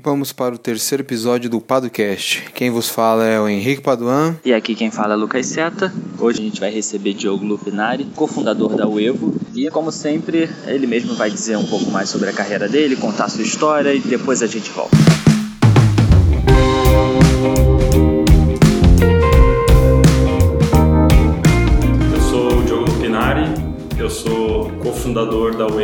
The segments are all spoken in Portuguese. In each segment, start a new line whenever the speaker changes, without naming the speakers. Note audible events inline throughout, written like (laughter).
Vamos para o terceiro episódio do Padocast. Quem vos fala é o Henrique Paduan.
E aqui quem fala é Lucas Seta. Hoje a gente vai receber Diogo Lupinari, cofundador da Uevo. E como sempre, ele mesmo vai dizer um pouco mais sobre a carreira dele, contar sua história e depois a gente volta.
Eu sou o Diogo Lupinari, eu sou cofundador da Uevo,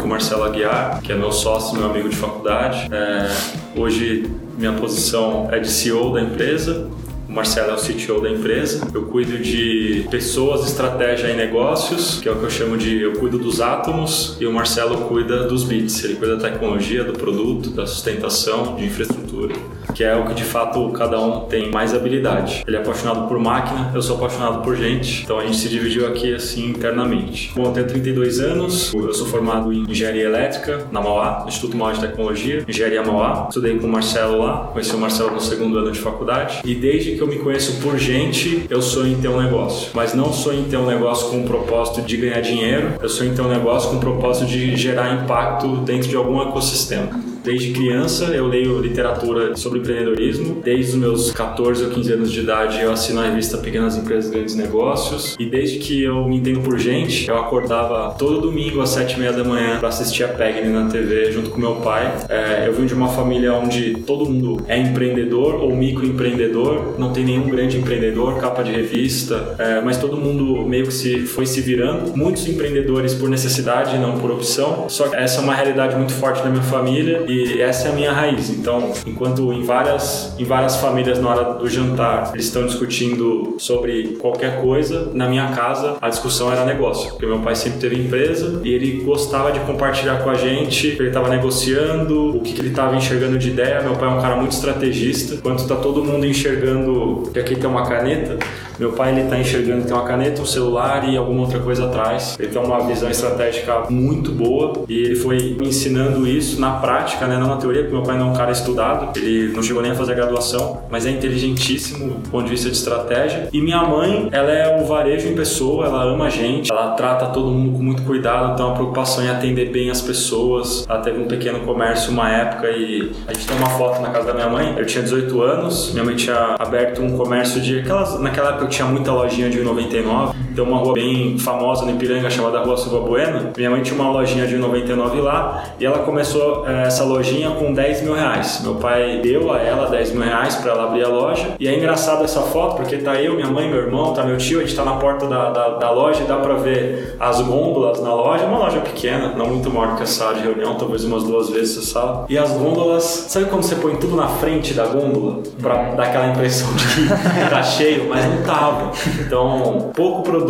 com o Marcelo Aguiar, que é meu sócio, meu amigo de faculdade. É, hoje minha posição é de CEO da empresa. O Marcelo é o CTO da empresa. Eu cuido de pessoas, estratégia e negócios, que é o que eu chamo de eu cuido dos átomos, e o Marcelo cuida dos bits. Ele cuida da tecnologia, do produto, da sustentação, de infraestrutura, que é o que de fato cada um tem mais habilidade. Ele é apaixonado por máquina, eu sou apaixonado por gente, então a gente se dividiu aqui assim internamente. Bom, eu tenho 32 anos, eu sou formado em engenharia elétrica na Mauá, Instituto Mauá de Tecnologia, engenharia Mauá. Estudei com o Marcelo lá, conheci o Marcelo no segundo ano de faculdade, e desde que eu me conheço por gente, eu sonho em ter um negócio. Mas não sonho em ter um negócio com o propósito de ganhar dinheiro, eu sonho em ter um negócio com o propósito de gerar impacto dentro de algum ecossistema. Desde criança eu leio literatura sobre empreendedorismo. Desde os meus 14 ou 15 anos de idade eu assino a revista Pequenas Empresas Grandes Negócios. E desde que eu me entendo por gente, eu acordava todo domingo às 7 e meia da manhã para assistir a Pegni na TV junto com meu pai. É, eu vim de uma família onde todo mundo é empreendedor ou microempreendedor. Não tem nenhum grande empreendedor, capa de revista, é, mas todo mundo meio que se foi se virando. Muitos empreendedores por necessidade, não por opção. Só que essa é uma realidade muito forte da minha família e essa é a minha raiz. Então, enquanto em várias, em várias famílias na hora do jantar eles estão discutindo sobre qualquer coisa, na minha casa a discussão era negócio, porque meu pai sempre teve empresa e ele gostava de compartilhar com a gente, ele estava negociando, o que, que ele estava enxergando de ideia. Meu pai é um cara muito estrategista. Enquanto está todo mundo enxergando que aqui tem uma caneta, meu pai ele está enxergando que tem uma caneta, um celular e alguma outra coisa atrás. Ele tem uma visão estratégica muito boa e ele foi me ensinando isso na prática, né? não na teoria, porque meu pai não é um cara estudado, ele não chegou nem a fazer a graduação, mas é inteligentíssimo do ponto de vista de estratégia. E minha mãe, ela é o varejo em pessoa, ela ama a gente, ela trata todo mundo com muito cuidado, então a preocupação em atender bem as pessoas. Ela teve um pequeno comércio uma época e a gente tem uma foto na casa da minha mãe. Eu tinha 18 anos, minha mãe tinha aberto um comércio de aquelas naquela época tinha muita lojinha de 99, tem uma rua bem famosa no Ipiranga chamada Rua Silva Bueno. Minha mãe tinha uma lojinha de 99 lá e ela começou é, essa lojinha com 10 mil reais. Meu pai deu a ela 10 mil reais para ela abrir a loja e é engraçado essa foto porque tá eu, minha mãe, meu irmão, tá meu tio, a gente tá na porta da, da, da loja e dá para ver as gôndolas na loja, uma loja pequena, não muito maior que a sala de reunião, talvez umas duas vezes essa sala. E as gôndolas, sabe quando você põe tudo na frente da gôndola para dar aquela impressão de que (laughs) tá cheio, mas não tava. Então, pouco produto.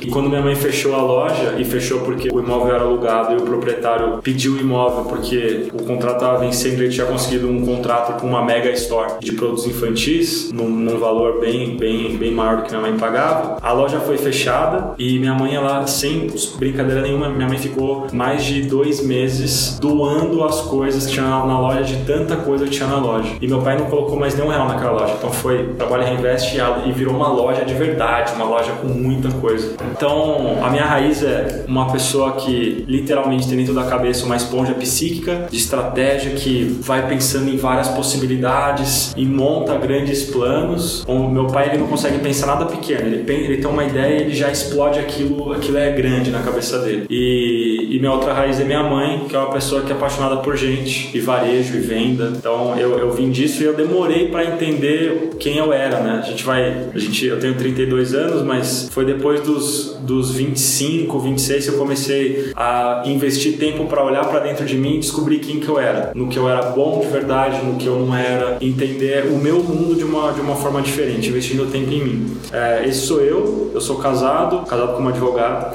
E quando minha mãe fechou a loja, e fechou porque o imóvel era alugado e o proprietário pediu o imóvel porque o contrato estava vencendo e ele tinha conseguido um contrato com uma mega store de produtos infantis, num, num, valor bem, bem, bem maior do que minha mãe pagava. A loja foi fechada e minha mãe, ela, sem brincadeira nenhuma, minha mãe ficou mais de dois meses doando as coisas que tinha na loja, de tanta coisa que tinha na loja. E meu pai não colocou mais nenhum real naquela loja. Então foi trabalho reinveste e virou uma loja de verdade, uma loja com muita coisa. Então, a minha raiz é uma pessoa que literalmente tem dentro da cabeça uma esponja psíquica de estratégia que vai pensando em várias possibilidades e monta grandes planos. O meu pai ele não consegue pensar nada pequeno, ele, ele tem uma ideia e ele já explode aquilo, aquilo é grande na cabeça dele. E, e minha outra raiz é minha mãe, que é uma pessoa que é apaixonada por gente, e varejo e venda. Então, eu, eu vim disso e eu demorei para entender quem eu era, né? A gente vai, a gente, eu tenho 32 anos, mas foi depois dos, dos 25, 26 que eu comecei a investir tempo para olhar para dentro de mim e descobrir quem que eu era, no que eu era bom de verdade, no que eu não era, entender o meu mundo de uma, de uma forma diferente, investindo tempo em mim. É, esse sou eu, eu sou casado, casado com uma advogada,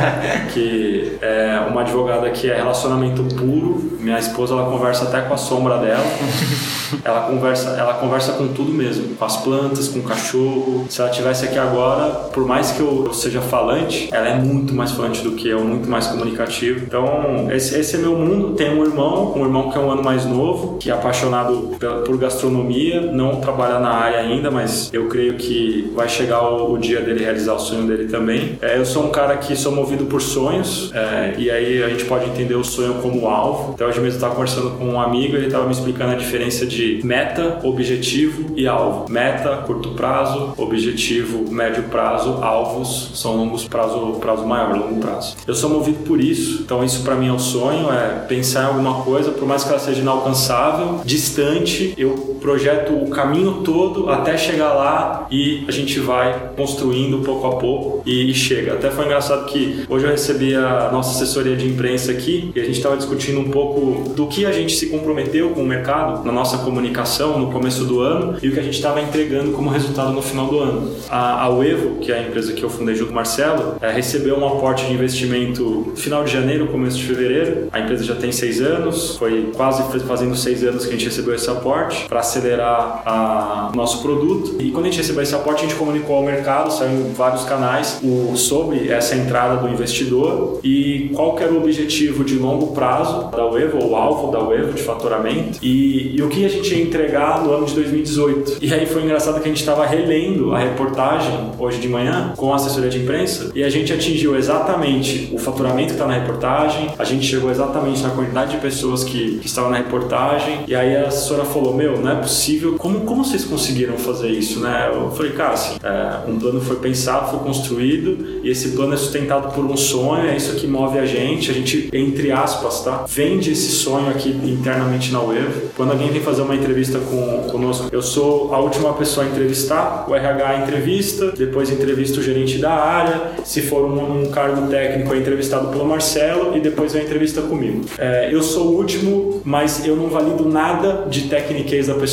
(laughs) que é uma advogada que é relacionamento puro. Minha esposa ela conversa até com a sombra dela. (laughs) Ela conversa, ela conversa com tudo mesmo, com as plantas, com o cachorro. Se ela tivesse aqui agora, por mais que eu, seja falante, ela é muito mais falante do que eu, muito mais comunicativo. Então, esse, esse é meu mundo. Tenho um irmão, um irmão que é um ano mais novo, que é apaixonado por gastronomia, não trabalha na área ainda, mas eu creio que vai chegar o, o dia dele realizar o sonho dele também. É, eu sou um cara que sou movido por sonhos é, E aí a gente pode entender o sonho como alvo. Então hoje mesmo eu estava conversando com um amigo, ele estava me explicando a diferença de meta, objetivo e alvo. Meta, curto prazo, objetivo, médio prazo, alvos são longos prazo, prazo maior, longo prazo. Eu sou movido por isso, então isso para mim é o um sonho, é pensar em alguma coisa, por mais que ela seja inalcançável, distante, eu projeto o caminho todo até chegar lá e a gente vai construindo pouco a pouco e chega. Até foi engraçado que hoje eu recebi a nossa assessoria de imprensa aqui e a gente estava discutindo um pouco do que a gente se comprometeu com o mercado na nossa comunicação no começo do ano e o que a gente estava entregando como resultado no final do ano. A, a Uevo, que é a empresa que eu fundei junto com o Marcelo, é, recebeu um aporte de investimento final de janeiro, começo de fevereiro. A empresa já tem seis anos, foi quase fazendo seis anos que a gente recebeu esse aporte para acelerar o nosso produto. E quando a gente recebeu esse aporte, a gente comunicou ao mercado, saiu em vários canais, o, sobre essa entrada do investidor e qual que era o objetivo de longo prazo da Uevo, o alvo da Uevo de faturamento e, e o que a gente ia entregar no ano de 2018. E aí foi engraçado que a gente estava relendo a reportagem hoje de manhã com a assessoria de imprensa e a gente atingiu exatamente o faturamento que está na reportagem, a gente chegou exatamente na quantidade de pessoas que, que estavam na reportagem e aí a assessora falou, meu, não é possível, como, como vocês conseguiram fazer isso, né? Eu falei, cara, assim, é, um plano foi pensado, foi construído e esse plano é sustentado por um sonho, é isso que move a gente, a gente, entre aspas, tá? Vende esse sonho aqui internamente na Wave. Quando alguém vem fazer uma entrevista com, conosco, eu sou a última pessoa a entrevistar, o RH entrevista, depois entrevista o gerente da área, se for um, um cargo técnico é entrevistado pelo Marcelo e depois vem a entrevista comigo. É, eu sou o último, mas eu não valido nada de tecniquez da pessoa,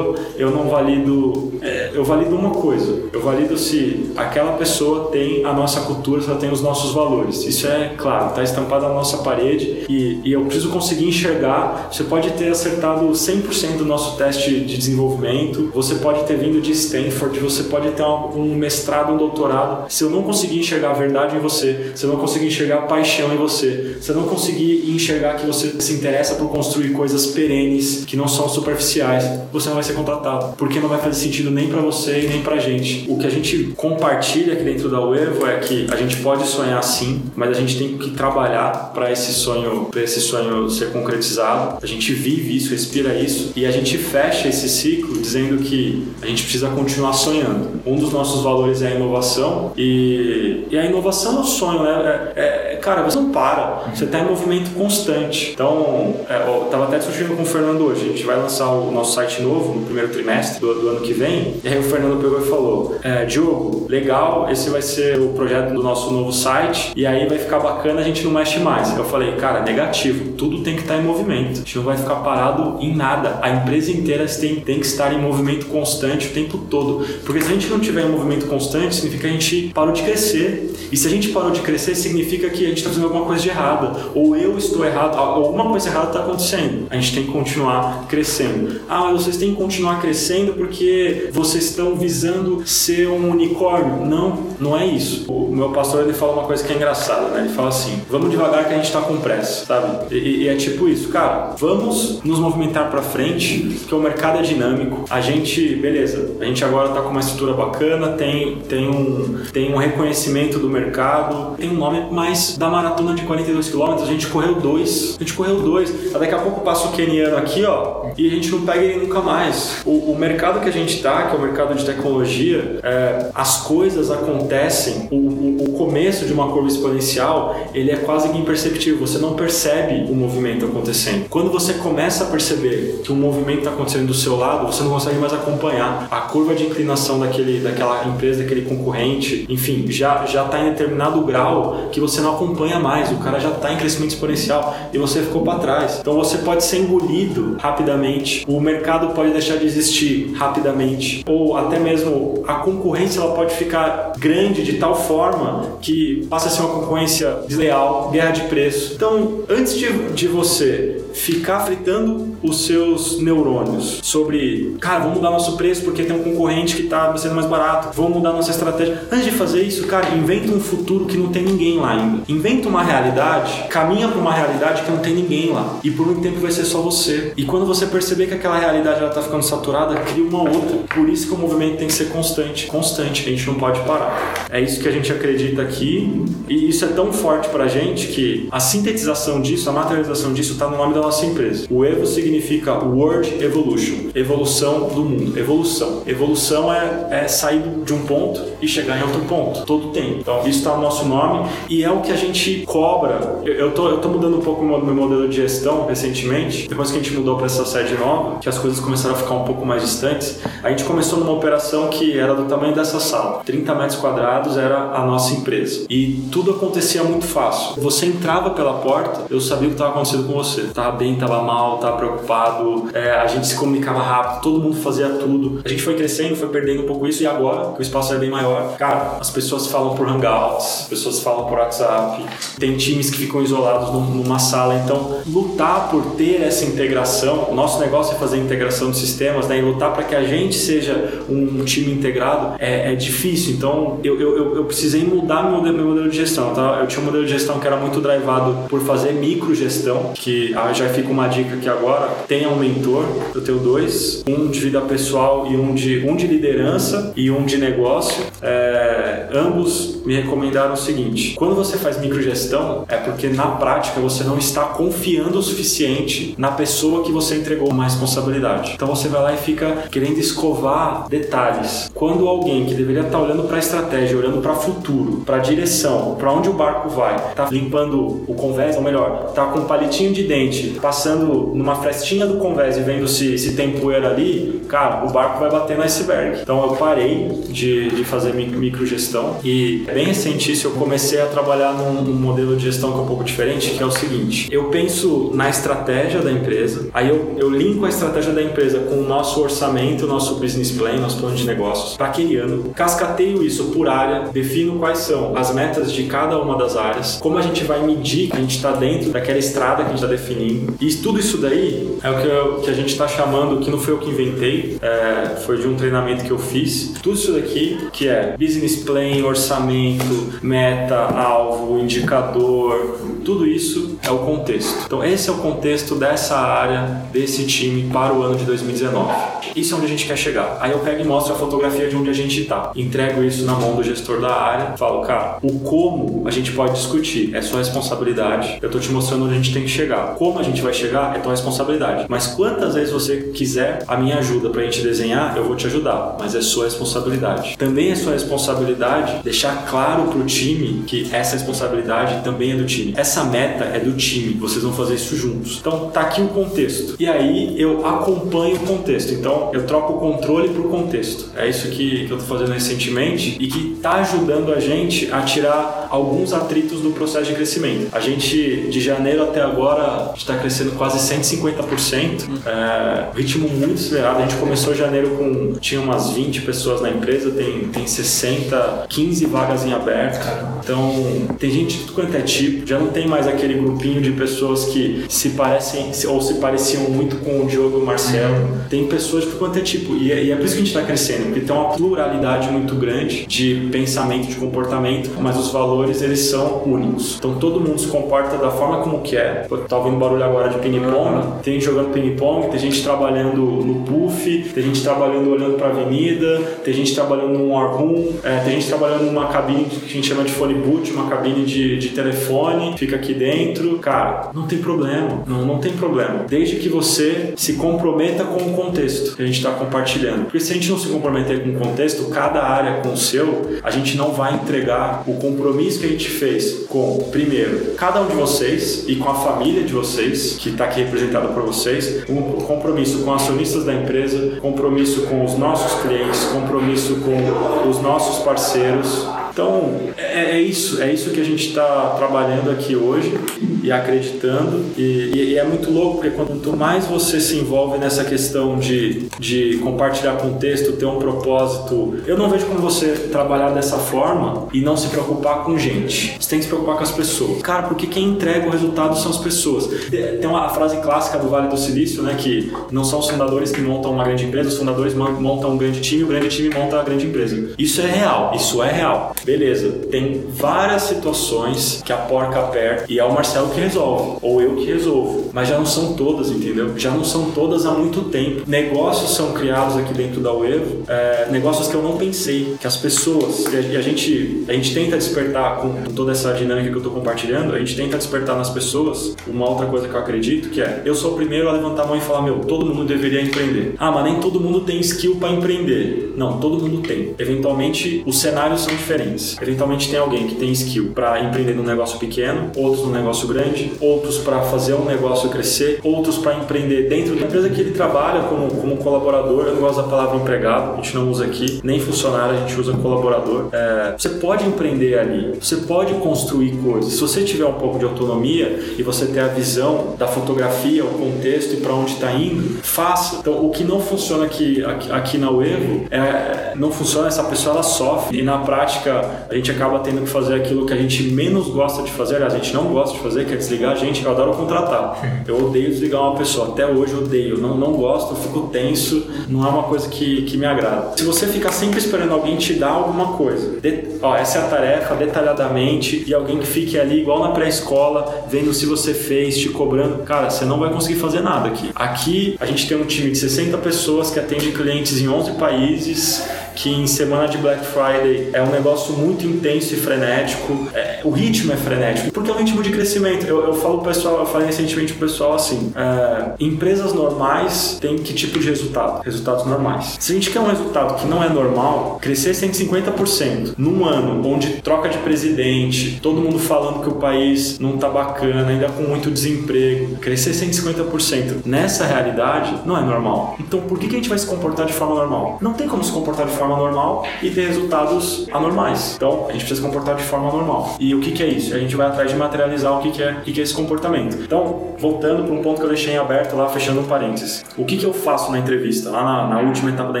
eu não valido, é, eu valido uma coisa, eu valido se aquela pessoa tem a nossa cultura, se ela tem os nossos valores. Isso é claro, está estampado na nossa parede e, e eu preciso conseguir enxergar. Você pode ter acertado 100% do nosso teste de desenvolvimento, você pode ter vindo de Stanford, você pode ter um mestrado, um doutorado. Se eu não conseguir enxergar a verdade em você, se eu não conseguir enxergar paixão em você, se eu não conseguir enxergar que você se interessa por construir coisas perenes, que não são superficiais, você não vai ser contratado, porque não vai fazer sentido nem para você e nem pra gente. O que a gente compartilha aqui dentro da Uevo é que a gente pode sonhar sim, mas a gente tem que trabalhar para esse sonho, para esse sonho ser concretizado. A gente vive isso, respira isso e a gente fecha esse ciclo dizendo que a gente precisa continuar sonhando. Um dos nossos valores é a inovação e, e a inovação é o sonho, né? É, é, cara, você não para, você está em movimento constante. Então, é, eu tava até discutindo com o Fernando hoje. A gente vai lançar o nosso site novo no primeiro trimestre do, do ano que vem. E aí o Fernando pegou e falou: é, Diogo, legal, esse vai ser o projeto do nosso novo site e aí vai ficar bacana, a gente não mexe mais. Eu falei, cara, negativo, tudo tem que estar em movimento. A gente não vai ficar parado em nada. A empresa inteira tem, tem que estar em movimento constante o tempo todo. Porque se a gente não tiver em movimento constante, significa que a gente parou de crescer. E se a gente parou de crescer, significa que gente está fazendo alguma coisa de errada. Ou eu estou errado, alguma coisa errada está acontecendo. A gente tem que continuar crescendo. Ah, mas vocês têm que continuar crescendo porque vocês estão visando ser um unicórnio. Não, não é isso. O meu pastor ele fala uma coisa que é engraçada, né? Ele fala assim: vamos devagar que a gente está com pressa, sabe? E, e, é tipo isso, cara, vamos nos movimentar para frente, que o mercado é dinâmico. A gente, beleza, a gente agora está com uma estrutura bacana, tem, tem, um, tem um reconhecimento do mercado, tem um nome, mas da maratona de 42 km a gente correu dois. A gente correu dois. Daqui a pouco passa o keniano aqui, ó, e a gente não pega ele nunca mais. O, o mercado que a gente tá, que é o mercado de tecnologia, é, as coisas acontecem, o, o, o começo de uma curva exponencial, ele é quase que imperceptível. Você não percebe o movimento acontecendo. Quando você começa a perceber que o movimento está acontecendo do seu lado, você não consegue mais acompanhar. A curva de inclinação daquele, daquela empresa, daquele concorrente, enfim, já já está em determinado grau que você não acompanha mais. O cara já está em crescimento exponencial e você ficou para trás. Então você pode ser engolido rapidamente. O mercado pode deixar de existir rapidamente, ou até mesmo a concorrência ela pode ficar grande de tal forma que passa a ser uma concorrência desleal, guerra de preço. Então, antes de, de você ficar fritando os seus neurônios sobre, cara, vamos mudar nosso preço porque tem um concorrente que está sendo mais barato, vamos mudar nossa estratégia. Antes de fazer isso, cara, inventa um futuro que não tem ninguém lá ainda. Inventa uma realidade, caminha para uma realidade que não tem ninguém lá. E por um tempo vai ser só você. E quando você perceber que aquela realidade ela tá ficando saturada, cria uma outra. Por isso que o movimento tem que ser constante, constante, a gente não pode parar. É isso que a gente acredita aqui e isso é tão forte pra gente que a sintetização disso, a materialização disso está no nome da nossa empresa. O Evo significa World Evolution, evolução do mundo, evolução. Evolução é, é sair de um ponto e chegar em outro ponto, todo tempo. Então isso está no nosso nome e é o que a gente cobra. Eu, eu, tô, eu tô mudando um pouco o meu modelo de gestão recentemente, depois que a gente mudou para essa sede nova, que as coisas começaram a ficar um pouco mais distantes, a gente começou numa operação que era do tamanho dessa sala, 30 metros quadrados era a nossa empresa e tudo acontecia muito fácil. Você entrava pela porta, eu sabia o que estava acontecendo com você. Tava bem, tava mal, tava preocupado, é, a gente se comunicava rápido, todo mundo fazia tudo. A gente foi crescendo, foi perdendo um pouco isso e agora, que o espaço é bem maior, cara, as pessoas falam por Hangouts, as pessoas falam por WhatsApp, tem times que ficam isolados numa sala, então lutar por ter essa integração, o nosso negócio é fazer integração de sistemas, né, e lutar para que a gente seja um time integrado é, é difícil. Então eu, eu, eu precisei mudar meu, meu modelo de gestão. Tá? Eu tinha um modelo de gestão que era muito drivado por fazer microgestão, que ah, já fica uma dica aqui agora, tenha um mentor, eu tenho dois, um de vida pessoal e um de, um de liderança e um de negócio. É, ambos me recomendaram o seguinte: quando você faz microgestão, é porque na prática você não está confiando o suficiente na pessoa que você entregou uma responsabilidade. Então você vai lá e fica querendo escovar detalhes. Quando alguém que deveria estar olhando para a estratégia, olhando para o futuro, para a direção, para onde o barco vai, está limpando o convés, ou melhor, está com um palitinho de dente, passando numa frestinha do convés e vendo se, se tem poeira ali, cara, o barco vai bater no iceberg. Então eu parei de, de fazer microgestão e bem recente isso eu comecei a trabalhar num, num modelo de gestão que é um pouco diferente, que é o seguinte: eu penso na estratégia da empresa, aí eu, eu linko a estratégia da empresa com o nosso orçamento, o nosso business plan, nosso plano de negócios para aquele ano, cascateio isso por área, defino quais são as metas de cada uma das áreas, como a gente vai medir que a gente está dentro daquela estrada que a gente está definindo. E tudo isso daí é o que, eu, que a gente está chamando, que não foi eu que inventei, é, foi de um treinamento que eu fiz. Tudo isso daqui, que é business plan, orçamento, meta, alvo, indicador, tudo isso é o contexto. Então, esse é o contexto dessa área, desse time para o ano de 2019. Isso é onde a gente quer chegar. Aí eu pego e mostro a fotografia de onde a gente está. Entrego isso na mão do gestor da área, falo, cara, o como a gente pode discutir é sua responsabilidade. Eu estou te mostrando onde a gente tem que chegar. Como a gente vai chegar é tua responsabilidade. Mas quantas vezes você quiser a minha ajuda para a gente desenhar, eu vou te ajudar. Mas é sua responsabilidade. Também é sua responsabilidade deixar claro para o time que essa responsabilidade também é do time. Essa meta é do time. Vocês vão fazer isso juntos. Então tá aqui o contexto. E aí eu acompanho o contexto. Então eu troco o controle por contexto. É isso que, que eu estou fazendo recentemente e que está ajudando a gente a tirar alguns atritos do processo de crescimento. A gente, de janeiro até agora, está crescendo quase 150%, é, ritmo muito acelerado. A gente começou janeiro com, tinha umas 20 pessoas na empresa, tem, tem 60, 15 vagas em aberto. Então, tem gente de tudo quanto é tipo, já não tem mais aquele grupinho de pessoas que se parecem ou se pareciam muito com o Diogo Marcelo. Tem pessoas de quanto é tipo, e é, e é por isso que a gente está crescendo, porque tem uma pluralidade muito grande de pensamento, de comportamento, mas os valores eles são únicos. Então todo mundo se comporta da forma como quer. Tá ouvindo barulho agora de ping-pong, tem gente jogando ping-pong, tem gente trabalhando no puff, tem gente trabalhando olhando para a avenida, tem gente trabalhando num war room, é, tem gente trabalhando numa cabine que a gente chama de phone boot, uma cabine de, de telefone, fica aqui dentro. Cara, não tem problema, não, não tem problema. Desde que você se comprometa com o contexto que a gente está compartilhando. Porque se a gente não se comprometer com o contexto, cada área com o seu, a gente não vai entregar o compromisso que a gente fez com, primeiro, cada um de vocês e com a família de vocês, que está aqui representada por vocês, um compromisso com acionistas da empresa, compromisso com os nossos clientes, compromisso com os nossos parceiros, Então, é, é isso, é isso que a gente está trabalhando aqui hoje e acreditando. E, e, é muito louco, porque quanto mais você se envolve nessa questão de, de compartilhar contexto, ter um propósito, eu não vejo como você trabalhar dessa forma e não se preocupar com gente. Você tem que se preocupar com as pessoas. Cara, porque quem entrega o resultado são as pessoas. Tem uma frase clássica do Vale do Silício, né, que não são os fundadores que montam uma grande empresa, os fundadores montam um grande time, o grande time monta a grande empresa. Isso é real, isso é real. Beleza, tem várias situações que a porca aperta e é o Marcelo que resolve, ou eu que resolvo. Mas já não são todas, entendeu? Já não são todas há muito tempo. Negócios são criados aqui dentro da Uevo, é, negócios que eu não pensei, que as pessoas, e a, gente, a gente tenta despertar com toda essa dinâmica que eu estou compartilhando, a gente tenta despertar nas pessoas uma outra coisa que eu acredito, que é, eu sou o primeiro a levantar a mão e falar, meu, todo mundo deveria empreender. Ah, mas nem todo mundo tem skill para empreender. Não, todo mundo tem. Eventualmente, os cenários são diferentes. Eventualmente tem alguém que tem skill para empreender num negócio pequeno, outros num negócio grande, outros para fazer um negócio crescer, outros para empreender dentro da empresa que ele trabalha como, como colaborador. Eu não gosto da palavra empregado, a gente não usa aqui, nem funcionário, a gente usa colaborador. É, você pode empreender ali, você pode construir coisas. Se você tiver um pouco de autonomia e você ter a visão da fotografia, o contexto e para onde está indo, faça. Então, o que não funciona aqui, aqui, aqui na Uevo, é, não funciona, essa pessoa ela sofre e na prática a gente acaba tendo que fazer aquilo que a gente menos gosta de fazer, aliás, a gente não gosta de fazer, que é desligar a gente, eu adoro contratar. Eu odeio desligar uma pessoa, até hoje eu odeio, não, não gosto, fico tenso, não é uma coisa que, que me agrada. Se você ficar sempre esperando alguém te dar alguma coisa, de, ó, essa é a tarefa detalhadamente e alguém que fique ali igual na pré-escola, vendo se você fez, te cobrando, cara, você não vai conseguir fazer nada aqui. Aqui a gente tem um time de 60 pessoas que atende clientes em 11 países que em semana de Black Friday é um negócio muito intenso e frenético. É, o ritmo é frenético, porque é um ritmo de crescimento. Eu, eu falo pessoal, eu falei recentemente pro pessoal assim: é, empresas normais têm que tipo de resultado? Resultados normais. Se a gente quer um resultado que não é normal, crescer 150% num ano onde troca de presidente, todo mundo falando que o país não tá bacana, ainda com muito desemprego, crescer 150% nessa realidade não é normal. Então por que, que a gente vai se comportar de forma normal? Não tem como se comportar de forma forma normal e ter resultados anormais. Então, a gente precisa se comportar de forma normal. E o que, que é isso? A gente vai atrás de materializar o que, que, é, o que, que é esse comportamento. Então, voltando para um ponto que eu deixei em aberto lá, fechando um parênteses. O que, que eu faço na entrevista, lá na, na última etapa da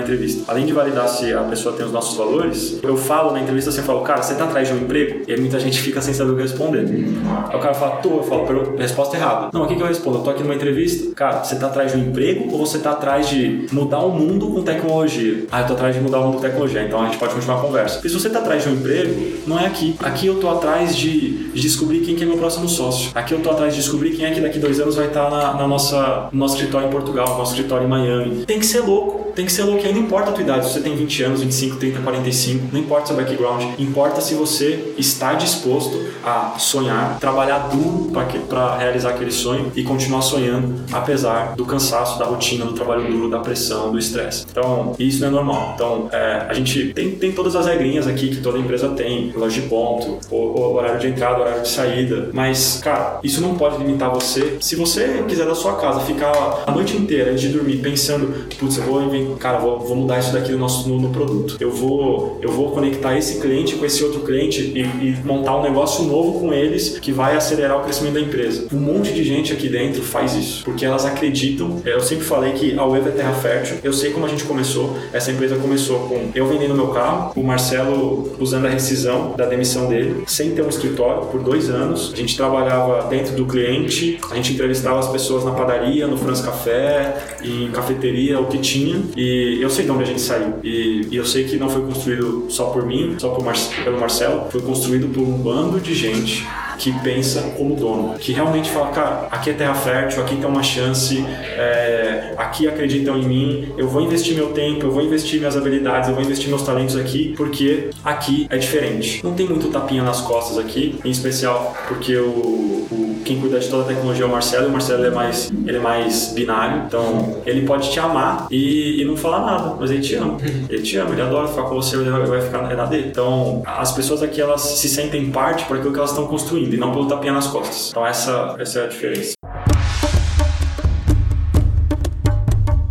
entrevista? Além de validar se a pessoa tem os nossos valores, eu falo na entrevista, você fala, cara, você está atrás de um emprego? E aí muita gente fica sem saber o que responder. Aí o cara fala, tô, eu falo, resposta errada. Não, o que, que eu respondo? Eu tô aqui numa entrevista, cara, você está atrás de um emprego ou você está atrás de mudar o mundo com tecnologia? Ah, eu tô atrás de mudar o mundo com tecnologia, então a gente pode continuar a conversa. E se você está atrás de um emprego, não é aqui. Aqui eu tô atrás de, de descobrir quem que é meu próximo sócio. Aqui eu tô atrás de descobrir quem é que daqui dois anos vai estar tá na, na nossa, no nosso escritório em Portugal, no nosso escritório em Miami. Tem que ser louco, tem que ser louco. Aí não importa a tua idade, se você tem 20 anos, 25, 30, 45, não importa seu background. Importa se você está disposto a sonhar, trabalhar duro para realizar aquele sonho e continuar sonhando, apesar do cansaço, da rotina, do trabalho duro, da pressão, do estresse. Então, isso não é normal. Então, é, a gente tem, tem todas as regrinhas aqui que toda empresa tem, loja de ponto, o, o horário de entrada, horário de saída. Mas, cara, isso não pode limitar você. Se você quiser da sua casa ficar a noite inteira antes de dormir pensando, putz, eu vou inventar, cara, vou, vou mudar isso daqui no nosso no, no, produto. Eu vou, eu vou conectar esse cliente com esse outro cliente e, e montar um negócio novo com eles que vai acelerar o crescimento da empresa. Um monte de gente aqui dentro faz isso, porque elas acreditam. Eu sempre falei que a Web é terra fértil. Eu sei como a gente começou. Essa empresa começou com eu vendendo meu carro, o Marcelo usando a rescisão da demissão dele, sem ter um escritório por dois anos. A gente trabalhava dentro do cliente, a gente entrevistava as pessoas na padaria, no France Café, em cafeteria, o que tinha. E eu sei de onde a gente saiu. E, e eu sei que não foi construído só por mim, só por Mar pelo Marcelo, foi construído por um bando de gente que pensa como dono, que realmente fala, cara, aqui é terra fértil, aqui tem uma chance, é, aqui acreditam em mim, eu vou investir meu tempo, eu vou investir minhas habilidades, eu vou investir meus talentos aqui, porque aqui é diferente. Não tem muito tapinha nas costas aqui, em especial porque o, o quem cuida de toda a tecnologia é o Marcelo, o Marcelo é mais, ele é mais binário, então ele pode te amar e, e não falar nada, mas ele te ama. (laughs) Ele te ama, ele adora ficar com você, ele vai, vai ficar na dele. Então, as pessoas aqui, elas se sentem parte por aquilo que elas estão construindo e não pelo tapinha nas costas. Então essa, essa é a diferença.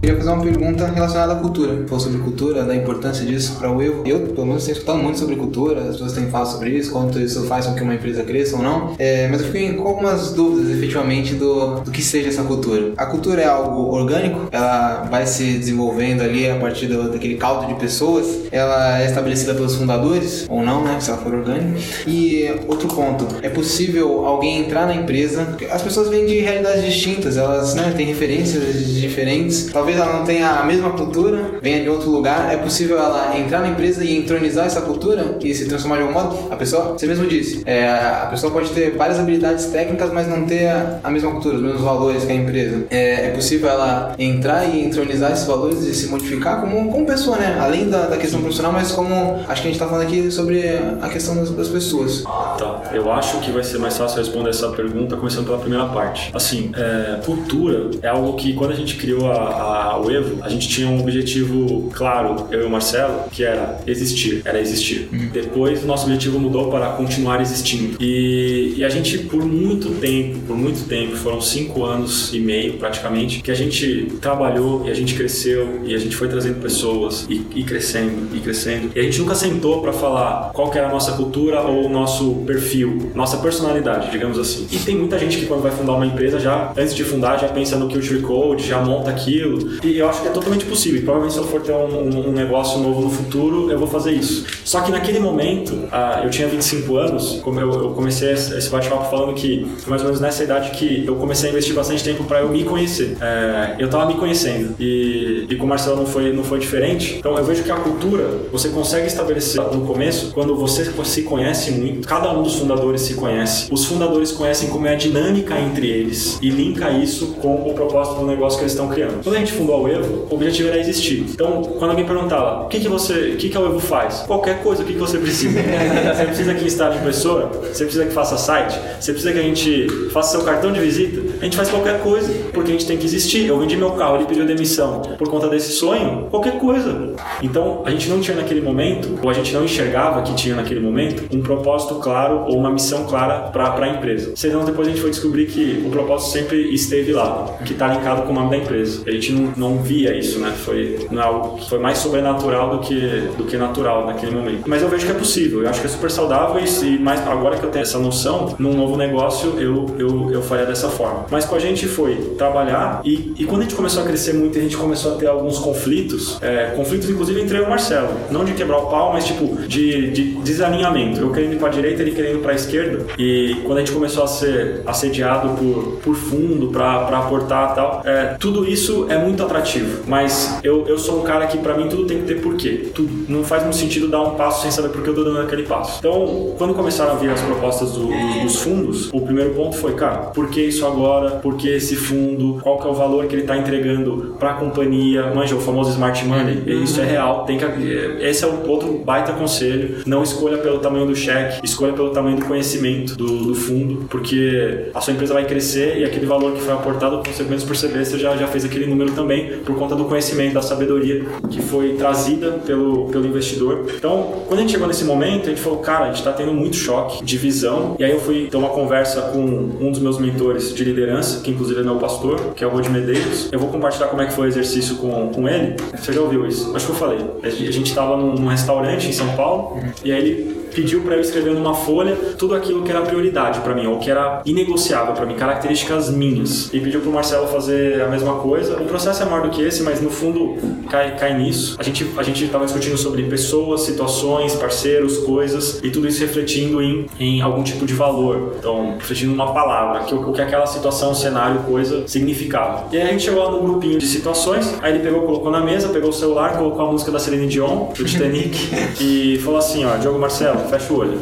Queria fazer uma pergunta relacionada à cultura. Falou sobre cultura, da importância disso para o Evo. Eu, pelo menos, tenho escutado muito sobre cultura, as pessoas têm falado sobre isso, quanto isso faz com que uma empresa cresça ou não. É, mas eu fiquei com algumas dúvidas, efetivamente, do, do que seja essa cultura. A cultura é algo orgânico, ela vai se desenvolvendo ali a partir do, daquele caldo de pessoas, ela é estabelecida pelos fundadores, ou não, né, se ela for orgânica. E outro ponto, é possível alguém entrar na empresa, as pessoas vêm de realidades distintas, elas né, têm referências diferentes, talvez ela não tenha a mesma cultura, venha de outro lugar, é possível ela entrar na empresa e entronizar essa cultura e se transformar de algum modo? A pessoa, você mesmo disse, é, a pessoa pode ter várias habilidades técnicas, mas não ter a, a mesma cultura, os mesmos valores que a empresa. É, é, possível ela entrar e entronizar esses valores e se modificar como, como pessoa, né? Além da, da questão profissional, mas como acho que a gente está falando aqui sobre a questão das, das pessoas.
Tá, eu acho que vai ser mais fácil responder essa pergunta começando pela primeira parte. Assim, é, cultura é algo que quando a gente criou a, a, o Evo, a gente tinha um objetivo claro, eu e o Marcelo, que era existir, era existir. Uhum. Depois, o nosso objetivo mudou para continuar existindo. E, e, a gente, por muito tempo, por muito tempo, foram cinco anos e meio praticamente, que a gente trabalhou e a gente cresceu e a gente foi trazendo pessoas e, e crescendo e crescendo. E a gente nunca sentou para falar qual que era a nossa cultura ou o nosso perfil, nossa personalidade, digamos assim. E tem muita gente que quando vai fundar uma empresa já, antes de fundar, já pensa no Culture Code, já monta aquilo. E eu acho que é totalmente possível. Provavelmente se eu for ter um, um, negócio novo no futuro, eu vou fazer isso. Só que naquele momento, uh, eu tinha 25 anos, como eu, eu comecei esse bate-papo falando que foi mais ou menos nessa idade que eu comecei a investir bastante tempo para eu me conhecer. É, eu tava me conhecendo. E, e com o Marcelo não foi, não foi diferente. Então eu vejo que a cultura você consegue estabelecer no começo quando você se conhece muito. Cada um dos fundadores se conhece. Os fundadores conhecem como é a dinâmica entre eles e linka isso com o propósito do negócio que eles estão criando. Quando a gente fundou o Evo, o objetivo era existir. Então, quando alguém perguntava, o que, que você, o que, que a Evo faz? Qualquer coisa, o que, que você precisa? (laughs) você precisa que instale impressora? Você precisa que faça site? Você precisa que a gente faça seu cartão de visita? A gente faz qualquer coisa, porque a gente tem que existir. Eu vendi meu carro, ele pediu demissão por conta desse sonho, qualquer coisa. Então, a gente não tinha naquele momento, ou a gente não enxergava que tinha naquele momento, um propósito claro ou uma missão clara para a empresa. Senão, depois a gente foi descobrir que o propósito sempre esteve lá, que está linkado com o nome da empresa. A gente não, não via isso, né? Foi, é foi mais sobrenatural do que, do que natural naquele momento. Mas eu vejo que é possível, eu acho que é super saudável e mais agora que eu tenho essa noção, num novo negócio eu, eu, eu faria dessa forma. Mas com a gente foi trabalhar e, e quando a gente começou a crescer muito e a gente começou a ter alguns conflitos, é, conflitos inclusive entre eu e o Marcelo, não de quebrar o pau, mas tipo de, de desalinhamento. Eu querendo ir para direita, ele querendo ir para esquerda. E quando a gente começou a ser assediado por, por fundo para aportar tal, é, tudo isso é muito atrativo. Mas eu, eu sou um cara que para mim tudo tem que ter porquê. Tudo. Não faz muito sentido dar um passo sem saber por que eu tô dando aquele passo. Então, quando começaram a vir as propostas do, dos fundos, o primeiro ponto foi, cara, por que isso agora? Por que esse fundo? Qual que é o valor que ele está entregando para a companhia? Manja, o famoso smart money. Isso é real. Tem que, esse é outro baita conselho. Não escolha pelo tamanho do cheque, escolha pelo tamanho do conhecimento do, do fundo, porque a sua empresa vai crescer e aquele valor que foi aportado, você menos perceber, você já, já fez aquele número também por conta do conhecimento, da sabedoria que foi trazida pelo, pelo investidor. Então, quando a gente chegou nesse momento, a gente falou, cara, a gente está tendo muito choque de visão. E aí eu fui ter uma conversa com um dos meus mentores de liderança, que inclusive é meu pastor, que é o Rod Medeiros. Eu vou compartilhar como é que foi o exercício com, com ele. Você já ouviu isso? Acho que eu falei. A gente estava num, num restaurante em São Paulo, e aí ele pediu para eu escrever numa folha tudo aquilo que era prioridade para mim, ou que era inegociável para mim, características minhas. E pediu pro Marcelo fazer a mesma coisa. O processo é maior do que esse, mas no fundo cai, cai nisso. A gente a gente estava discutindo sobre pessoas, situações, parceiros, coisas e tudo isso refletindo em, em algum tipo de valor. Então, refletindo uma palavra, que o que aquela situação, cenário, coisa significava. E aí a gente chegou lá no grupinho de situações, aí ele pegou, colocou na mesa, pegou o celular, colocou a música da Celine Dion, do Titanic, (laughs) e falou assim, ó, Diogo Marcelo, fecha o olho,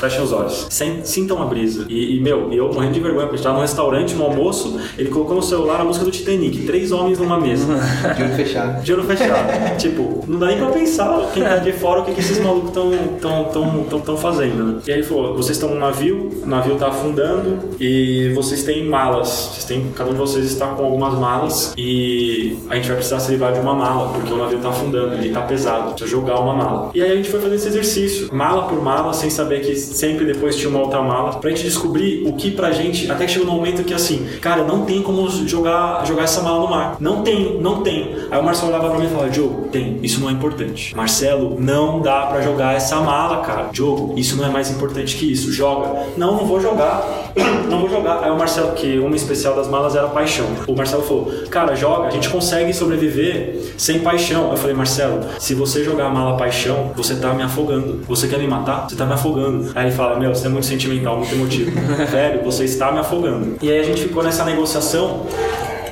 fecha os olhos, sinta uma brisa. E, e meu, eu morrendo de vergonha, porque estava no restaurante, no almoço, ele colocou no celular a música do Titanic, três homens numa mesa.
De olho fechado.
De olho fechado. (laughs) tipo, não dá nem pra pensar quem tá de fora o que, que esses malucos estão tão, tão, tão, tão fazendo, né? E aí ele falou, vocês estão num navio, o navio tá afundando e vocês têm malas. Vocês têm, cada um de vocês está com algumas malas e a gente vai precisar se livrar de uma mala, porque o navio tá afundando, ele tá pesado, precisa jogar uma mala. E aí a gente foi fazer esse exercício, mala por por mala, sem saber que sempre depois tinha uma outra mala, pra gente descobrir o que pra gente, até que chegou um momento que assim, cara, não tem como jogar, jogar essa mala no mar. Não tem, não tem. Aí o Marcelo olhava pra mim e falava, Diogo, tem, isso não é importante. Marcelo, não dá pra jogar essa mala, cara. Diogo, isso não é mais importante que isso, joga. Não, não vou jogar, (clears throat) não vou jogar. Aí o Marcelo, que uma especial das malas era paixão. O Marcelo falou, cara, joga, a gente consegue sobreviver sem paixão. Eu falei, Marcelo, se você jogar a mala paixão, você tá me afogando. Você quer me matar? Você tá me afogando. Aí ele fala, meu, você é muito sentimental, muito emotivo. (laughs) Velho, você está me afogando. E aí a gente ficou nessa negociação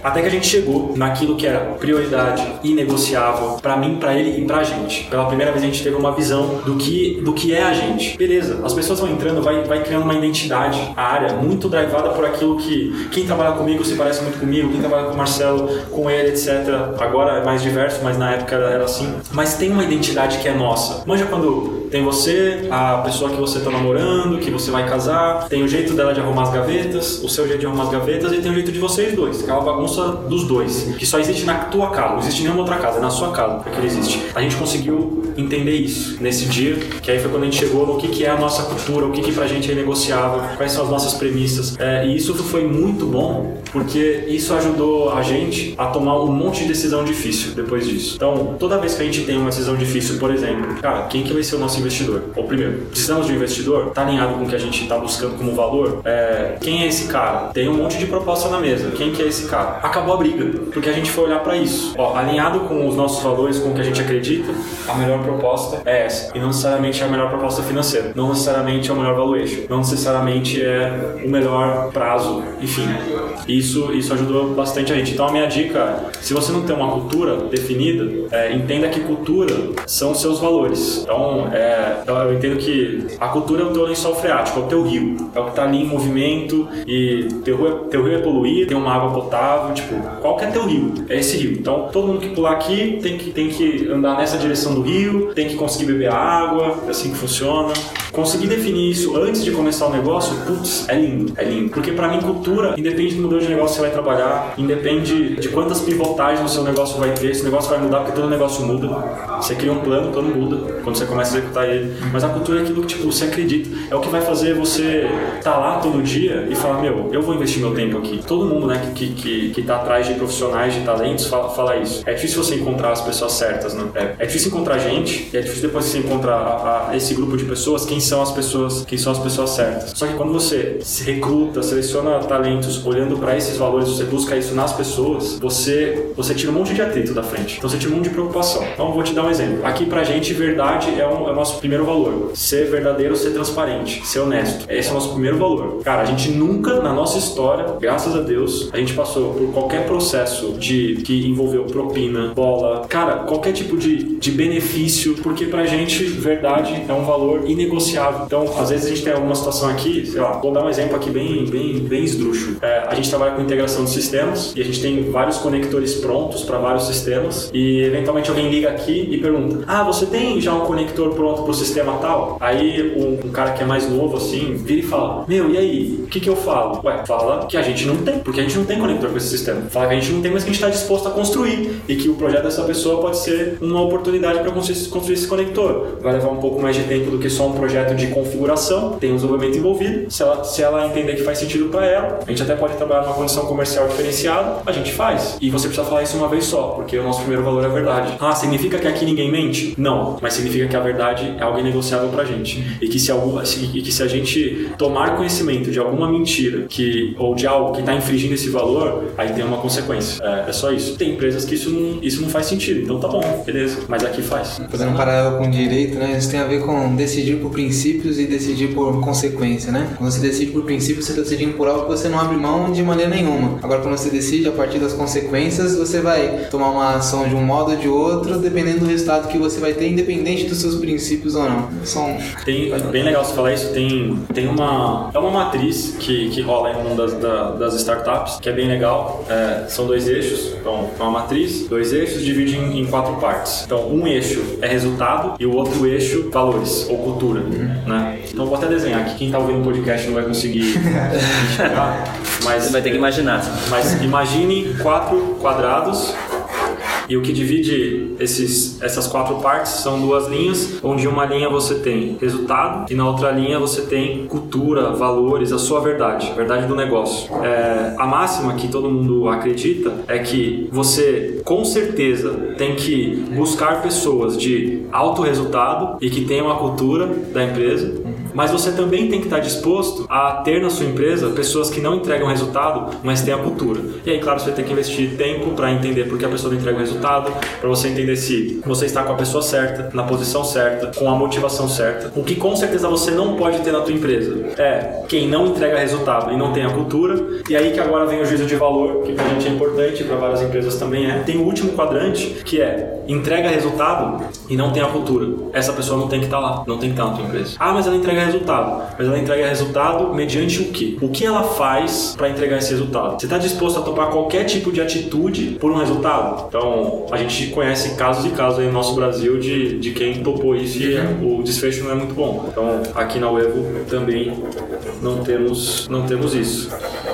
até que a gente chegou naquilo que era prioridade inegociável para mim, para ele e pra gente. Pela primeira vez a gente teve uma visão do que, do que é a gente. Beleza, as pessoas vão entrando, vai, vai criando uma identidade, a área muito drivada por aquilo que quem trabalha comigo se parece muito comigo, quem trabalha com o Marcelo, com ele, etc. Agora é mais diverso, mas na época era assim. Mas tem uma identidade que é nossa. Manja quando tem você, a pessoa que você está namorando, que você vai casar, tem o jeito dela de arrumar as gavetas, o seu jeito de arrumar as gavetas e tem o jeito de vocês dois, aquela bagunça dos dois, que só existe na tua casa, não existe nenhuma outra casa, é na sua casa que ele existe. A gente conseguiu entender isso nesse dia, que aí foi quando a gente chegou no que, que é a nossa cultura, o que, que pra gente é negociável, quais são as nossas premissas. É, e isso foi muito bom, porque isso ajudou a gente a tomar um monte de decisão difícil depois disso. Então, toda vez que a gente tem uma decisão difícil, por exemplo, cara, quem que vai ser o nosso investidor. Ou primeiro, precisamos de um investidor? Está alinhado com o que a gente está buscando como valor? É, quem é esse cara? Tem um monte de proposta na mesa. Quem que é esse cara? Acabou a briga, porque a gente foi olhar para isso. Ó, alinhado com os nossos valores, com o que a gente acredita, a melhor proposta é essa. E não necessariamente é a melhor proposta financeira. Não necessariamente é o melhor valuation. Não necessariamente é o melhor prazo. Enfim, isso, isso ajudou bastante a gente. Então a minha dica, se você não tem uma cultura definida, é, entenda que cultura são seus valores. Então, é, é, eu entendo que a cultura é o teu lençol freático, é o teu rio. É o que está ali em movimento e teu é, teu rio é poluído, tem uma água potável, tipo, qual que é teu rio? É esse rio. Então todo mundo que pular aqui tem que, tem que andar nessa direção do rio, tem que conseguir beber água, é assim que funciona. Conseguir definir isso antes de começar o negócio, putz, é lindo, é lindo. Porque para mim, cultura, independe do modelo de negócio que você vai trabalhar, independe de quantas pivotagens o seu negócio vai ter, esse negócio vai mudar porque todo negócio muda. Você cria um plano, todo muda quando você começa a executar ele. Mas a cultura é aquilo que tipo, você acredita. É o que vai fazer você estar tá lá todo dia e falar, meu, eu vou investir meu tempo aqui. Todo mundo, né, que, que, que tá atrás de profissionais, de talentos, fala, fala isso. É difícil você encontrar as pessoas certas, né? É, é difícil encontrar gente, e é difícil depois você encontrar a, a, esse grupo de pessoas, quem são as pessoas, quem são as pessoas certas. Só que quando você se recruta, seleciona talentos olhando para esses valores, você busca isso nas pessoas, você você tira um monte de atrito da frente. Então você tira um monte de preocupação. Então vou te dar um exemplo. Aqui pra gente verdade é, um, é o nosso primeiro valor. Ser verdadeiro, ser transparente, ser honesto. Esse é o nosso primeiro valor. Cara, a gente nunca na nossa história, graças a Deus, a gente passou por qualquer processo de que envolveu propina, bola, cara, qualquer tipo de, de benefício, porque pra gente verdade é um valor inegociável. Então, às vezes a gente tem alguma situação aqui, sei lá, vou dar um exemplo aqui bem, bem, bem esdrúxulo. É, a gente trabalha com integração de sistemas e a gente tem vários conectores prontos para vários sistemas e eventualmente alguém liga aqui e pergunta: Ah, você tem já um conector pronto para o sistema tal? Aí um, um, cara que é mais novo assim vira e fala: Meu, e aí? O que, que eu falo? Ué, fala que a gente não tem, porque a gente não tem conector com esse sistema. Fala que a gente não tem, mas que a gente está disposto a construir e que o projeto dessa pessoa pode ser uma oportunidade para construir, construir esse conector. Vai levar um pouco mais de tempo do que só um projeto de configuração, tem um desenvolvimento envolvido. Se ela, se ela entender que faz sentido para ela, a gente até pode trabalhar numa condição comercial diferenciada, a gente faz. E você precisa falar isso uma vez só, porque o nosso primeiro valor é a verdade. Ah, significa que aqui ninguém mente? Não, mas significa que a verdade é algo inegociável pra gente. E que se, algum, e que se a gente tomar conhecimento de alguma mentira que, ou de algo que está infringindo esse valor, aí tem uma consequência. É, é, só isso. Tem empresas que isso não, isso não faz sentido, então tá bom, beleza. Mas aqui faz.
Fazendo um paralelo com direito, né? Isso tem a ver com decidir por princípios e decidir por consequência, né? Quando você decide por princípios, você está decidindo por algo que você não abre mão de maneira nenhuma. Agora, quando você decide a partir das consequências, você vai tomar uma ação de um modo ou de outro, dependendo do resultado que você vai ter, independente dos seus princípios ou não. São...
Tem, bem legal você falar isso, tem, tem uma... É uma matriz que, que rola em uma das, da, das startups, que é bem legal. É, são dois eixos, então é uma matriz, dois eixos divide em, em, quatro partes. Então, um eixo é resultado e o outro eixo valores ou cultura, uhum. né? Então, vou até desenhar aqui. Quem está ouvindo o podcast não vai conseguir (laughs) enxergar, mas...
Você vai ter que imaginar.
Mas imagine quatro quadrados E o que divide esses, essas quatro partes são duas linhas, onde uma linha você tem resultado e na outra linha você tem cultura, valores, a sua verdade, a verdade do negócio. É, a máxima que todo mundo acredita é que você com certeza tem que buscar pessoas de alto resultado e que tenham a cultura da empresa mas você também tem que estar disposto a ter na sua empresa pessoas que não entregam resultado, mas têm a cultura. E aí, claro, você vai ter que investir tempo para entender por que a pessoa não entrega o resultado, para você entender se você está com a pessoa certa, na posição certa, com a motivação certa. O que com certeza você não pode ter na tua empresa é quem não entrega resultado e não tem a cultura. E aí que agora vem o juízo de valor, que para gente é importante, para várias empresas também é. Tem o último quadrante, que é entrega resultado e não tem a cultura. Essa pessoa não tem que estar lá, não tem que estar na tua empresa. Ah, mas ela entrega resultado. Mas ela entrega resultado mediante o quê? O que ela faz para entregar esse resultado? Você está disposto a topar qualquer tipo de atitude por um resultado? Então, a gente conhece casos e casos aí no nosso Brasil de, de quem topou isso e o desfecho não é muito bom. Então, aqui na Uevo também não temos, não temos isso.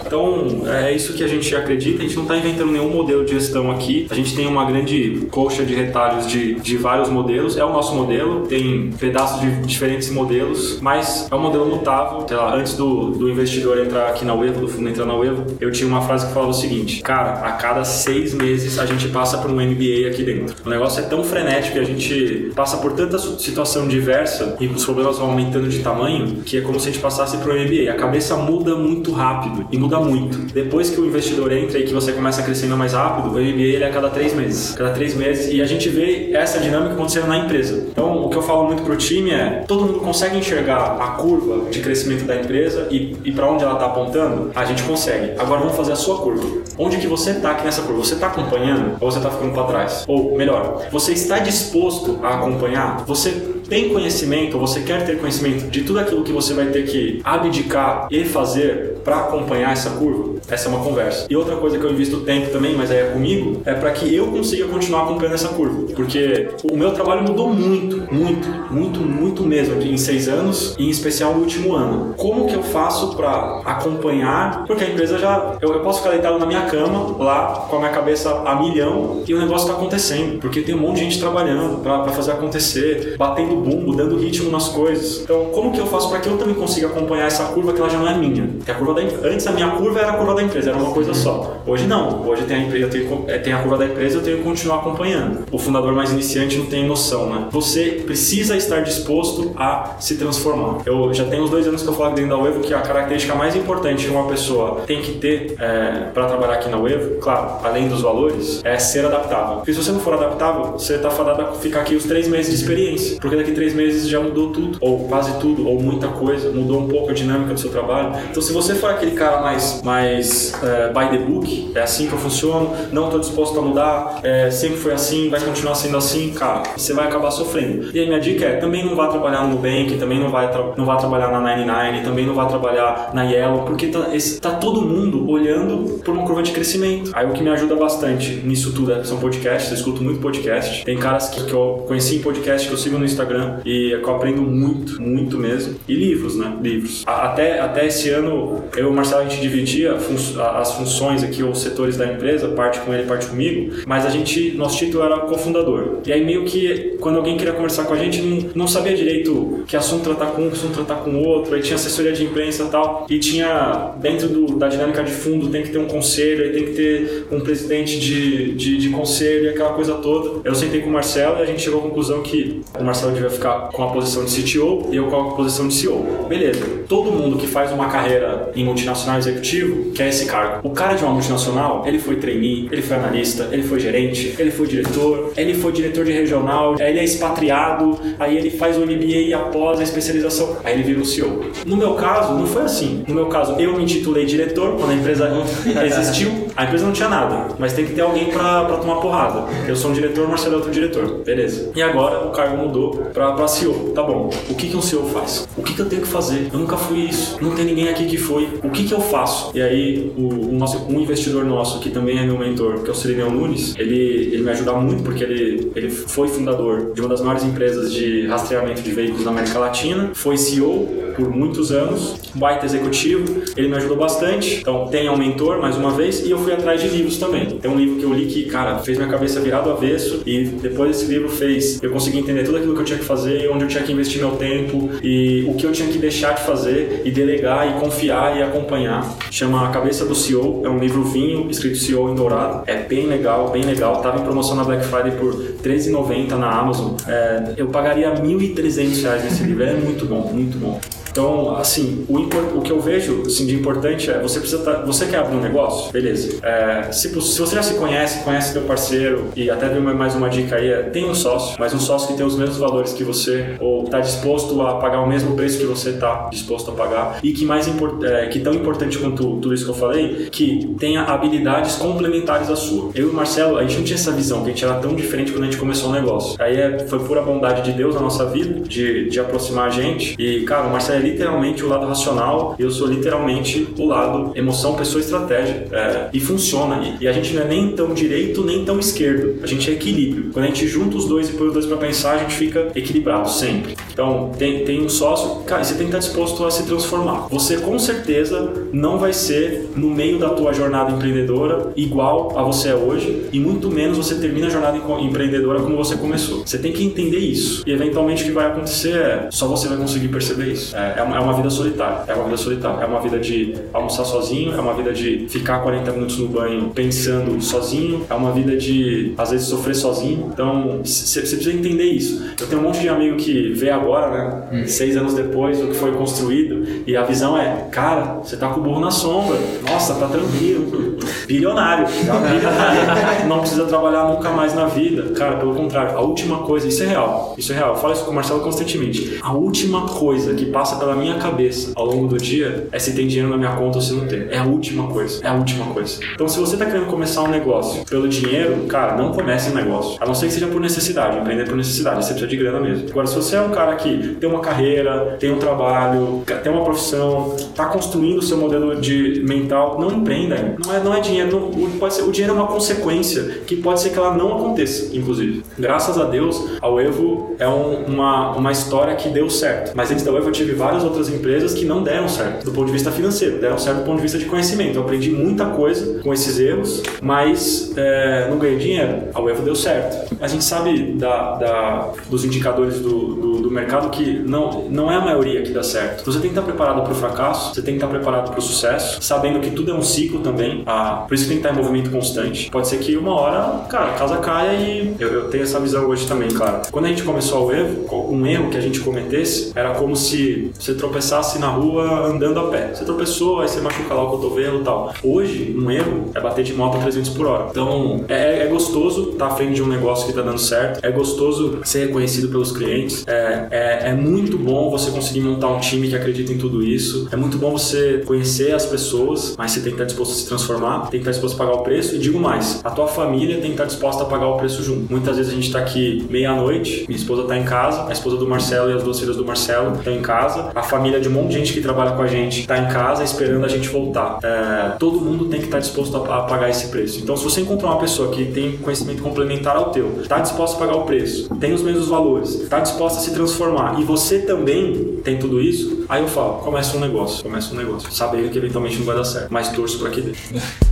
Então, é isso que a gente acredita. A gente não está inventando nenhum modelo de gestão aqui. A gente tem uma grande coxa de retalhos de, de vários modelos. É o nosso modelo, tem pedaços de diferentes modelos, mas mas é um modelo mutável. Sei lá, antes do, do investidor entrar aqui na Uevo, do fundo entrar na Uevo, eu tinha uma frase que falava o seguinte: Cara, a cada seis meses a gente passa por um MBA aqui dentro. O negócio é tão frenético e a gente passa por tanta situação diversa e os problemas vão aumentando de tamanho que é como se a gente passasse por um MBA. A cabeça muda muito rápido e muda muito. Depois que o investidor entra e que você começa a crescer ainda mais rápido, o MBA ele é a cada três meses. Cada três meses e a gente vê essa dinâmica acontecendo na empresa. Então, o que eu falo muito pro time é: todo mundo consegue enxergar a curva de crescimento da empresa e, e para onde ela está apontando, a gente consegue. Agora vamos fazer a sua curva. Onde que você está aqui nessa curva? Você está acompanhando ou você está ficando para trás? Ou melhor, você está disposto a acompanhar? Você tem conhecimento, ou você quer ter conhecimento de tudo aquilo que você vai ter que abdicar e fazer para acompanhar essa curva? Essa é uma conversa. E outra coisa que eu invisto tempo também, mas aí é comigo, é para que eu consiga continuar acompanhando essa curva. Porque o meu trabalho mudou muito, muito, muito, muito mesmo em seis anos, e em especial no último ano. Como que eu faço para acompanhar? Porque a empresa já. Eu, eu, posso ficar deitado na minha cama, lá, com a minha cabeça a milhão, e o negócio está acontecendo. Porque tem um monte de gente trabalhando para fazer acontecer, batendo bumbo, dando ritmo nas coisas. Então, como que eu faço para que eu também consiga acompanhar essa curva que ela já não é minha? Que a curva da, antes a minha curva era a curva da empresa, era uma coisa só. Hoje não. Hoje tem a empresa, tenho, é, tem a curva da empresa, eu tenho que continuar acompanhando. O fundador mais iniciante não tem noção, né? Você precisa estar disposto a se transformar. Eu já tenho uns dois anos que eu falo dentro da Uevo que a característica mais importante que uma pessoa tem que ter é, para trabalhar aqui na Uevo, claro, além dos valores, é ser adaptável. Porque se você não for adaptável, você está fadado a ficar aqui os três meses de experiência. Porque daqui três meses já mudou tudo, ou quase tudo, ou muita coisa, mudou um pouco a dinâmica do seu trabalho. Então, se você for aquele cara mais, mais é, by the book, é assim que eu funciono, não estou disposto a mudar, é, sempre foi assim, vai continuar sendo assim, cara, você vai acabar sofrendo. E aí, minha dica é: também não vá trabalhar no Nubank, também não vai, não vá trabalhar na 99, também não vá trabalhar na Yellow, porque tá, esse, tá todo mundo olhando por uma curva de crescimento. Aí, o que me ajuda bastante nisso tudo é, são podcasts, eu escuto muito podcast. Tem caras que, que eu conheci em podcast que eu sigo no Instagram e eu aprendo muito, muito mesmo. E livros, né? Livros. Até, até esse ano, eu e o Marcelo, a gente dividia fun as funções aqui, os setores da empresa, parte com ele, parte comigo, mas a gente, nosso título era cofundador. E aí meio que, quando alguém queria conversar com a gente, não, não sabia direito que assunto tratar com um, assunto tratar com outro, aí tinha assessoria de imprensa e tal, e tinha, dentro do, da dinâmica de fundo, tem que ter um conselho, aí tem que ter um presidente de, de, de conselho e aquela coisa toda. Eu sentei com o Marcelo e a gente chegou à conclusão que o Marcelo devia ficar com a posição de CTO e eu com a posição de CEO. Beleza. Todo mundo que faz uma carreira em multinacional executivo quer esse cargo. O cara de uma multinacional, ele foi trainee, ele foi analista, ele foi gerente, ele foi diretor, ele foi diretor de regional, aí ele é expatriado, aí ele faz o MBA após a especialização, aí ele vira o CEO. No meu caso, não foi assim. No meu caso, eu me intitulei diretor quando a empresa (laughs) existiu. A empresa não tinha nada, mas tem que ter alguém pra tomar porrada. Eu sou um diretor, Marcelo é outro diretor. Beleza. E agora o cargo mudou pra CEO. Tá bom. O que, que um CEO faz? O que, que eu tenho que fazer? Eu nunca fui isso. Não tem ninguém aqui que foi. O que, que eu faço? E aí, o, o nosso, um investidor nosso, que também é meu mentor, que é o Cirineu Nunes, ele, ele me ajuda muito porque ele, ele foi fundador de uma das maiores empresas de rastreamento de veículos na América Latina, foi CEO por muitos anos, um baita executivo, ele me ajudou bastante. Então, tenha um mentor, mais uma vez, e eu fui atrás de livros também. Tem um livro que eu li que, cara, fez minha cabeça virar do avesso e depois desse livro fez eu conseguir entender tudo aquilo que eu tinha que fazer, onde eu tinha que investir meu tempo e o que eu tinha que deixar de fazer e delegar e confiar e acompanhar. Chama A Cabeça do CEO, é um livro vinho escrito CEO em dourado. É bem legal, bem legal. Tava em promoção na Black Friday por R$13,90 na Amazon. É, eu pagaria R$ 1.300 nesse livro. É muito bom, muito bom. Então, assim, o, o que eu vejo assim, de importante é você precisa tá, você quer abrir um negócio, beleza? É, se, se, você já se conhece, conhece teu parceiro e até deu mais uma dica aí, é, tem um sócio, mas um sócio que tem os mesmos valores que você ou está disposto a pagar o mesmo preço que você está disposto a pagar e que mais é, que tão importante quanto tudo isso que eu falei, que tenha habilidades complementares à sua. Eu e o Marcelo, a gente não tinha essa visão, que a gente era tão diferente quando a gente começou o negócio. Aí é, foi pura bondade de Deus na nossa vida, de, de aproximar a gente. E, cara, o Marcelo é literalmente o lado racional eu sou literalmente o lado emoção, pessoa, estratégia. É, e funciona. E, e, a gente não é nem tão direito nem tão esquerdo. A gente é equilíbrio. Quando a gente junta os dois e põe os dois para pensar, a gente fica equilibrado sempre. Então, tem, tem um sócio, cara, você tem que estar disposto a se transformar. Você com certeza não vai ser no meio da tua jornada empreendedora igual a você é hoje e muito menos você termina a jornada empreendedora como você começou. Você tem que entender isso. E eventualmente o que vai acontecer é só você vai conseguir perceber isso. É, é, uma, é uma vida solitária. É uma vida solitária. É uma vida de almoçar sozinho, é uma vida de ficar 40 minutos no banho pensando sozinho, é uma vida de, às vezes, sofrer sozinho. Então, você precisa entender isso. Eu tenho um monte de amigo que vê agora, né, hum. seis anos depois, o que foi construído, e a visão é: cara, você tá com o burro na sombra, nossa, tá tranquilo, bilionário, tá bilionário, não precisa trabalhar nunca mais na vida. Cara, pelo contrário, a última coisa, isso é real, isso é real. Eu falo isso com o Marcelo constantemente. A última coisa que passa pela minha cabeça ao longo do dia é se tem dinheiro na minha conta ou se não tem. É a última coisa. É a última coisa. Então, se você está querendo começar um negócio pelo dinheiro, cara, não comece um negócio. A não ser que seja por necessidade, empreender por necessidade. Você precisa de grana mesmo. Agora, se você é um cara que tem uma carreira, tem um trabalho, tem uma profissão, está construindo o seu modelo de mental, não empreenda. Não é, não é dinheiro. Não, pode ser, o dinheiro é uma consequência que pode ser que ela não aconteça, inclusive. Graças a Deus, a Evo é um, uma, uma história que deu certo. Mas antes da Evo eu tive várias outras empresas que não deram certo do ponto de vista financeiro, deram certo do ponto de vista de conhecimento. Eu aprendi muita coisa com esses erros, mas é, não ganhei dinheiro. A UEFA deu certo. A gente sabe da, da dos indicadores do, do, do, mercado que não, não é a maioria que dá certo. Você tem que estar preparado para o fracasso, você tem que estar preparado para o sucesso, sabendo que tudo é um ciclo também. Ah, por isso que tem que estar em movimento constante. Pode ser que uma hora, cara, a casa caia e eu, eu tenho essa visão hoje também, claro. Quando a gente começou o erro, um erro que a gente cometesse era como se você tropeçasse na rua andando a pé. Você tropeçou, aí você machuca lá o cotovelo e tal. Hoje, um erro é bater de moto a 300 por hora. Então, é, é gostoso estar tá à frente de um negócio que está dando certo. É gostoso ser reconhecido pelos clientes. É, é, é muito bom você conseguir montar um time que acredita em tudo isso. É muito bom você conhecer as pessoas, mas você tem que estar disposto a se transformar, tem que estar disposto a pagar o preço. E digo mais, a tua família tem que estar disposta a pagar o preço junto. Muitas vezes a gente está aqui meia-noite, minha esposa está em casa, a esposa do Marcelo e as duas filhas do Marcelo estão em casa, a família de um monte de gente que trabalha com a gente está em casa esperando a gente voltar. É, todo mundo tem que estar disposto a, a, pagar esse preço. Então, se você encontrar uma pessoa que tem conhecimento complementar ao teu, está disposta a pagar o preço, tem os mesmos valores, está disposta a se transformar e você também tem tudo isso, aí eu falo, começa um negócio, começa um negócio. Sabendo que eventualmente não vai dar certo, mas torço para que dê. (laughs)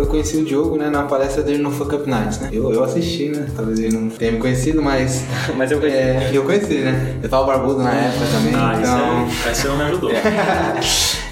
Eu conheci o Diogo, né, na palestra dele no Fuck Up Nights, né? Eu, eu assisti, né? Talvez ele não tenha me conhecido, mas. (laughs)
mas eu conheci.
É, eu conheci, né? Eu tava barbudo na época também.
Ah, então... isso aí, esse não me ajudou. (laughs)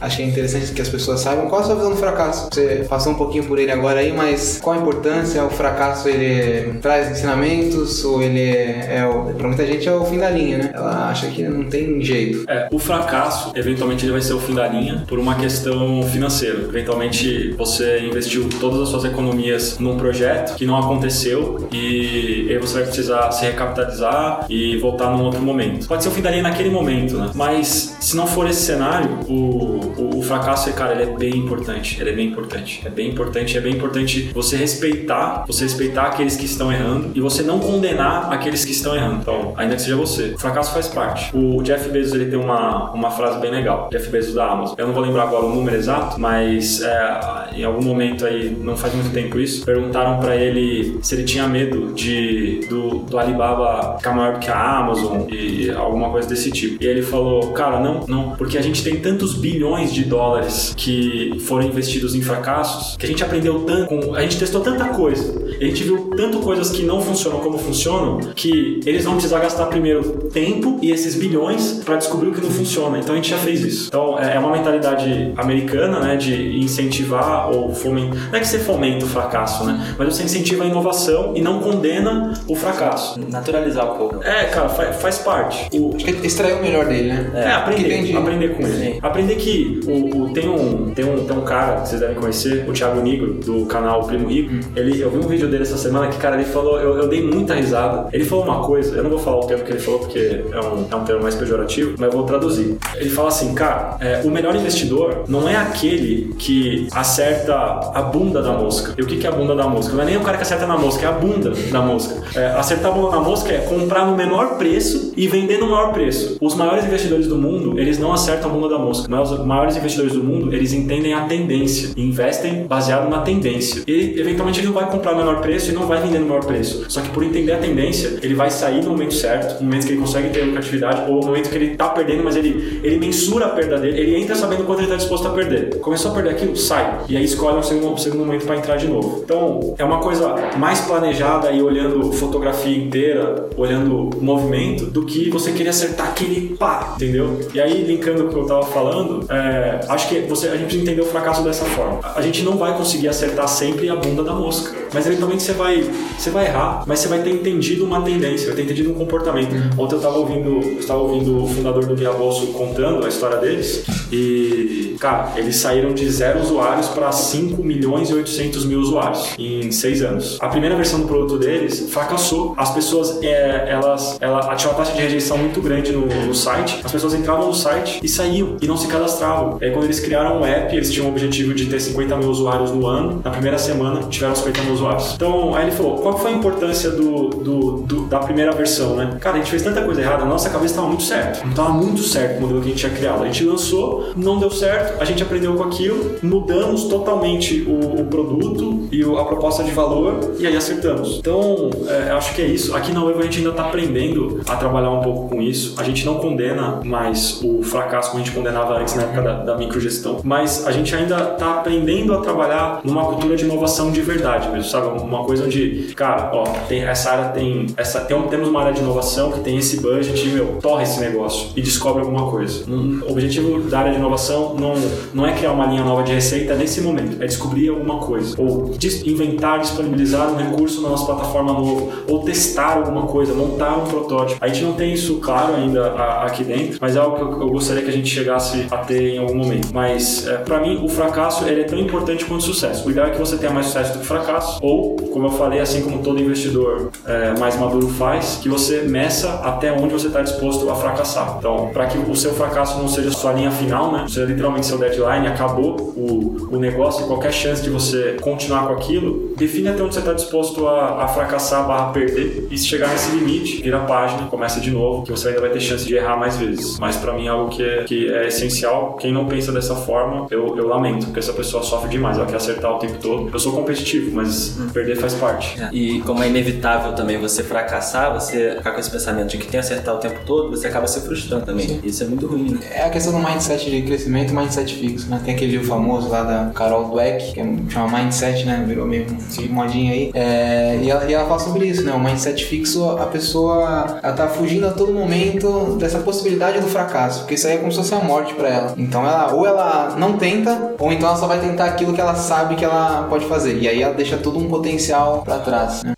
É interessante que as pessoas saibam qual a sua visão do fracasso. Você passou um pouquinho por ele agora aí, mas qual a importância? O fracasso ele traz ensinamentos ou ele é, é o, pra muita gente é o fim da linha, né? Ela acha que não tem jeito.
É, o fracasso, eventualmente ele vai ser o fim da linha por uma questão financeira. Eventualmente você investiu todas as suas economias num projeto que não aconteceu e aí você vai precisar se recapitalizar e voltar num outro momento. Pode ser o fim da linha naquele momento, né? Mas se não for esse cenário, o o, o fracasso, cara, ele é bem importante. Ele é bem importante. É bem importante, é bem importante você respeitar, você respeitar aqueles que estão errando e você não condenar aqueles que estão errando. Então, ainda que seja você. O fracasso faz parte. O Jeff Bezos, ele tem uma, uma frase bem legal. Jeff Bezos da Amazon. Eu não vou lembrar agora o número exato, mas é, em algum momento aí, não faz muito tempo isso, perguntaram para ele se ele tinha medo de do, do Alibaba ficar maior que a Amazon e alguma coisa desse tipo. E ele falou, cara, não, não, porque a gente tem tantos bilhões de dólares que foram investidos em fracassos que a gente aprendeu tanto, a gente testou tanta coisa, a gente viu tanto coisas que não funcionam como funcionam que eles vão precisar gastar primeiro tempo e esses bilhões para descobrir o que não funciona. Então a gente já fez isso. Então é, é uma mentalidade americana, né, de incentivar ou fomentar. Não é que você fomenta o fracasso, né? Mas você incentiva a inovação e não condena o fracasso.
Naturalizar um pouco.
É, cara, faz, faz parte.
O... Acho que extrair o melhor dele, né?
É, aprender, aprender com ele. Aprender que o, o, tem, um, tem, um, tem um cara que vocês devem conhecer, o Thiago Nigro, do canal Primo Rico. Hum. Ele, eu vi um vídeo dele essa semana que, cara, ele falou, eu, eu dei muita risada. Ele falou uma coisa, eu não vou falar o termo que ele falou porque é um, é um termo mais pejorativo, mas eu vou traduzir. Ele fala assim, cara, é, o melhor investidor não é aquele que acerta a bunda da mosca. E o que, que é a bunda da mosca? Não é nem o cara que acerta na mosca, é a bunda da mosca. É, acertar a bunda na mosca é comprar no menor preço e vender no maior preço. Os maiores investidores do mundo, eles não acertam a bunda da mosca. Mas os maiores investidores do mundo, eles entendem a tendência e investem baseado na tendência. E eventualmente ele não vai comprar no menor preço e não vai vender no maior preço. Só que por entender a tendência, ele vai sair no momento certo, no momento que ele consegue ter lucratividade ou no momento que ele tá perdendo, mas ele, ele mensura a perda dele, ele entra sabendo quanto ele está disposto a perder. Começou a perder aquilo, sai. E aí escolhe um segundo, um segundo momento para entrar de novo. Então, é uma coisa mais planejada e olhando fotografia inteira, olhando movimento, do que você querer acertar aquele pá, entendeu? E aí, linkando o que eu tava falando, é, acho que você, a gente precisa entender o fracasso dessa forma. A gente não vai conseguir acertar sempre a bunda da mosca, mas eventualmente você vai, você vai errar, mas você vai ter entendido uma tendência, vai ter entendido um comportamento. Ontem eu tava ouvindo, eu estava ouvindo o fundador do Guia Bolso contando a história deles e, cara, eles saíram de zero usuários para 5 milhões e 800 mil usuários em seis anos. A primeira versão do produto deles fracassou. As pessoas, é, elas, ela tinha uma taxa de rejeição muito grande no, no, site. As pessoas entravam no site e saíam e não se cadastravam. Aí quando eles criaram o um app, eles tinham o objetivo de ter 50 mil usuários no ano. Na primeira semana tiveram 50 mil usuários. Então aí ele falou: qual foi a importância do, do, do da primeira versão, né? Cara, a gente fez tanta coisa errada, nossa cabeça estava muito certo. Não estava muito certo o modelo que a gente tinha criado. A gente lançou, não deu certo, a gente aprendeu com aquilo, mudamos totalmente o, o produto e a proposta de valor e aí acertamos. Então, é, acho que é isso. Aqui na Web a gente ainda está aprendendo a trabalhar um pouco com isso. A gente não condena mais o fracasso como a gente condenava antes na época da microgestão, mas a gente ainda está aprendendo a trabalhar numa cultura de inovação de verdade mesmo, sabe? Uma coisa onde, cara, ó, tem, essa área tem, essa, tem, temos uma área de inovação que tem esse budget e, meu, torre esse negócio e descobre alguma coisa. o objetivo da área de inovação não, não é criar uma linha nova de receita nesse momento, é descobrir alguma coisa ou inventar, disponibilizar um recurso na nossa plataforma novo ou testar alguma coisa, montar um protótipo. A gente não tem isso claro ainda aqui dentro, mas é algo que eu, gostaria que a gente chegasse a ter em algum momento. Mas é, para mim o fracasso ele é tão importante quanto o sucesso. O ideal é que você tenha mais sucesso do que fracasso ou, como eu falei, assim como todo investidor é, mais maduro faz, que você meça até onde você está disposto a fracassar. Então, para que o seu fracasso não seja sua linha final, né? Seja literalmente seu deadline, acabou o, o negócio e qualquer chance de você continuar com aquilo, define até onde você está disposto a, a fracassar barra perder e se chegar nesse limite, vira a página, começa de novo, que você ainda vai ter chance de errar mais vezes. Mas para mim é algo que é, que é essencial. Quem não pensa dessa forma, eu, eu lamento, porque essa pessoa sofre demais, ela quer acertar o tempo todo. Eu sou competitivo, mas hum. perder faz parte.
É. E como é inevitável também você fracassar, você ficar com esse pensamento de que tem que acertar o tempo todo, você acaba se frustrando também. Sim. Isso é muito ruim. Né?
É a questão do mindset de crescimento e mindset fixo, né? Tem aquele livro famoso lá da Carol Dweck, que é, chama Mindset, né? Virou mesmo Sim. modinha aí. É, e, ela, e ela fala sobre isso, né? O mindset fixo, a pessoa ela tá fugindo a todo momento dessa possibilidade do fracasso, porque isso aí é como se fosse a morte para ela. Então ela ou ela não tenta, ou então ela só vai tentar aquilo que ela sabe que ela pode fazer. E aí ela deixa todo um potencial para trás. Né?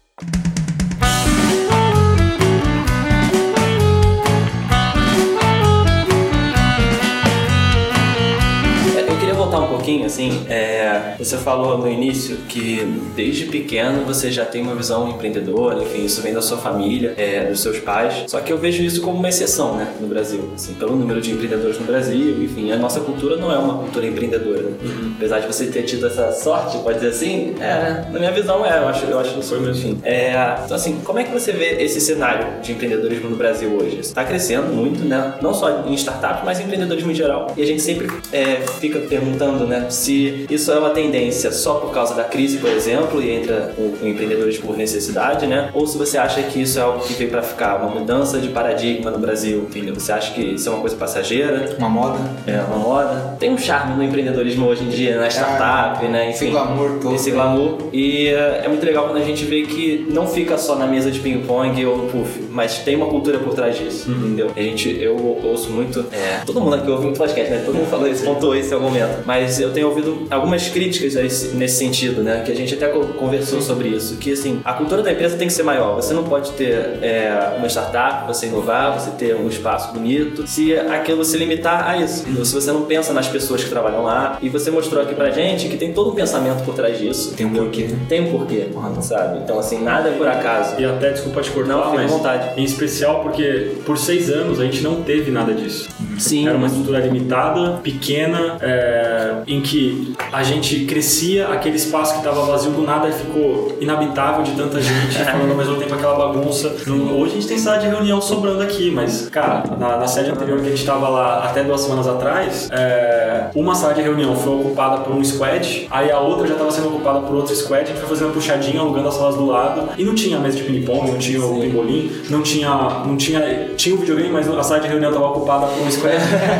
Pouquinho, assim, é, você falou no início que desde pequeno você já tem uma visão empreendedora, enfim, isso vem da sua família, é, dos seus pais. Só que eu vejo isso como uma exceção, né, no Brasil, assim, pelo número de empreendedores no Brasil, enfim, a nossa cultura não é uma cultura empreendedora, né? Uhum. Apesar de você ter tido essa sorte, pode dizer assim, é, na minha visão é, eu acho, eu acho que foi mesmo. Enfim, é, então assim, como é que você vê esse cenário de empreendedorismo no Brasil hoje? Está crescendo muito, né? Não só em startups, mas em empreendedorismo em geral. E a gente sempre é, fica perguntando, né, se isso é uma tendência só por causa da crise, por exemplo, e entra o, o empreendedorismo por necessidade, né? Ou se você acha que isso é algo que veio para ficar, uma mudança de paradigma no Brasil, entendeu? Você acha que isso é uma coisa passageira?
Uma moda?
É, uma moda. Tem um charme no empreendedorismo hoje em dia, na startup, é, né?
Enfim, esse glamour todo.
Esse glamour. E é, é muito legal quando a gente vê que não fica só na mesa de ping-pong ou no puff, mas tem uma cultura por trás disso, uhum. entendeu? A gente, eu ouço muito, é, todo mundo aqui ouve muito podcast, né? Todo mundo falou isso, pontuou esse argumento. Mas eu tenho ouvido algumas críticas nesse sentido, né? Que a gente até conversou sobre isso. Que, assim, a cultura da empresa tem que ser maior. Você não pode ter é, uma startup, você inovar, você ter um espaço bonito, se aquilo se limitar a isso. Então, se você não pensa nas pessoas que trabalham lá, e você mostrou aqui pra gente que tem todo um pensamento por trás disso.
Tem um porquê.
Tem um porquê, sabe? Então, assim, nada é por acaso.
E até, desculpa te cortar,
não,
mas
vontade.
em especial porque por seis anos a gente não teve nada disso.
Sim.
Era uma estrutura limitada, pequena, é, em que a gente crescia, aquele espaço que estava vazio do nada ficou inabitável de tanta gente, (laughs) falando ao mesmo tempo aquela bagunça. Hoje a gente tem sala de reunião sobrando aqui, mas, cara, na, na sede anterior que a gente estava lá até duas semanas atrás, é, uma sala de reunião foi ocupada por um squad, aí a outra já estava sendo ocupada por outro squad, a gente foi fazer uma puxadinha, alugando as salas do lado, e não tinha mesa de ping-pong, não tinha o pimbolim, não tinha, não tinha, tinha o videogame, mas a sala de reunião estava ocupada por um squad,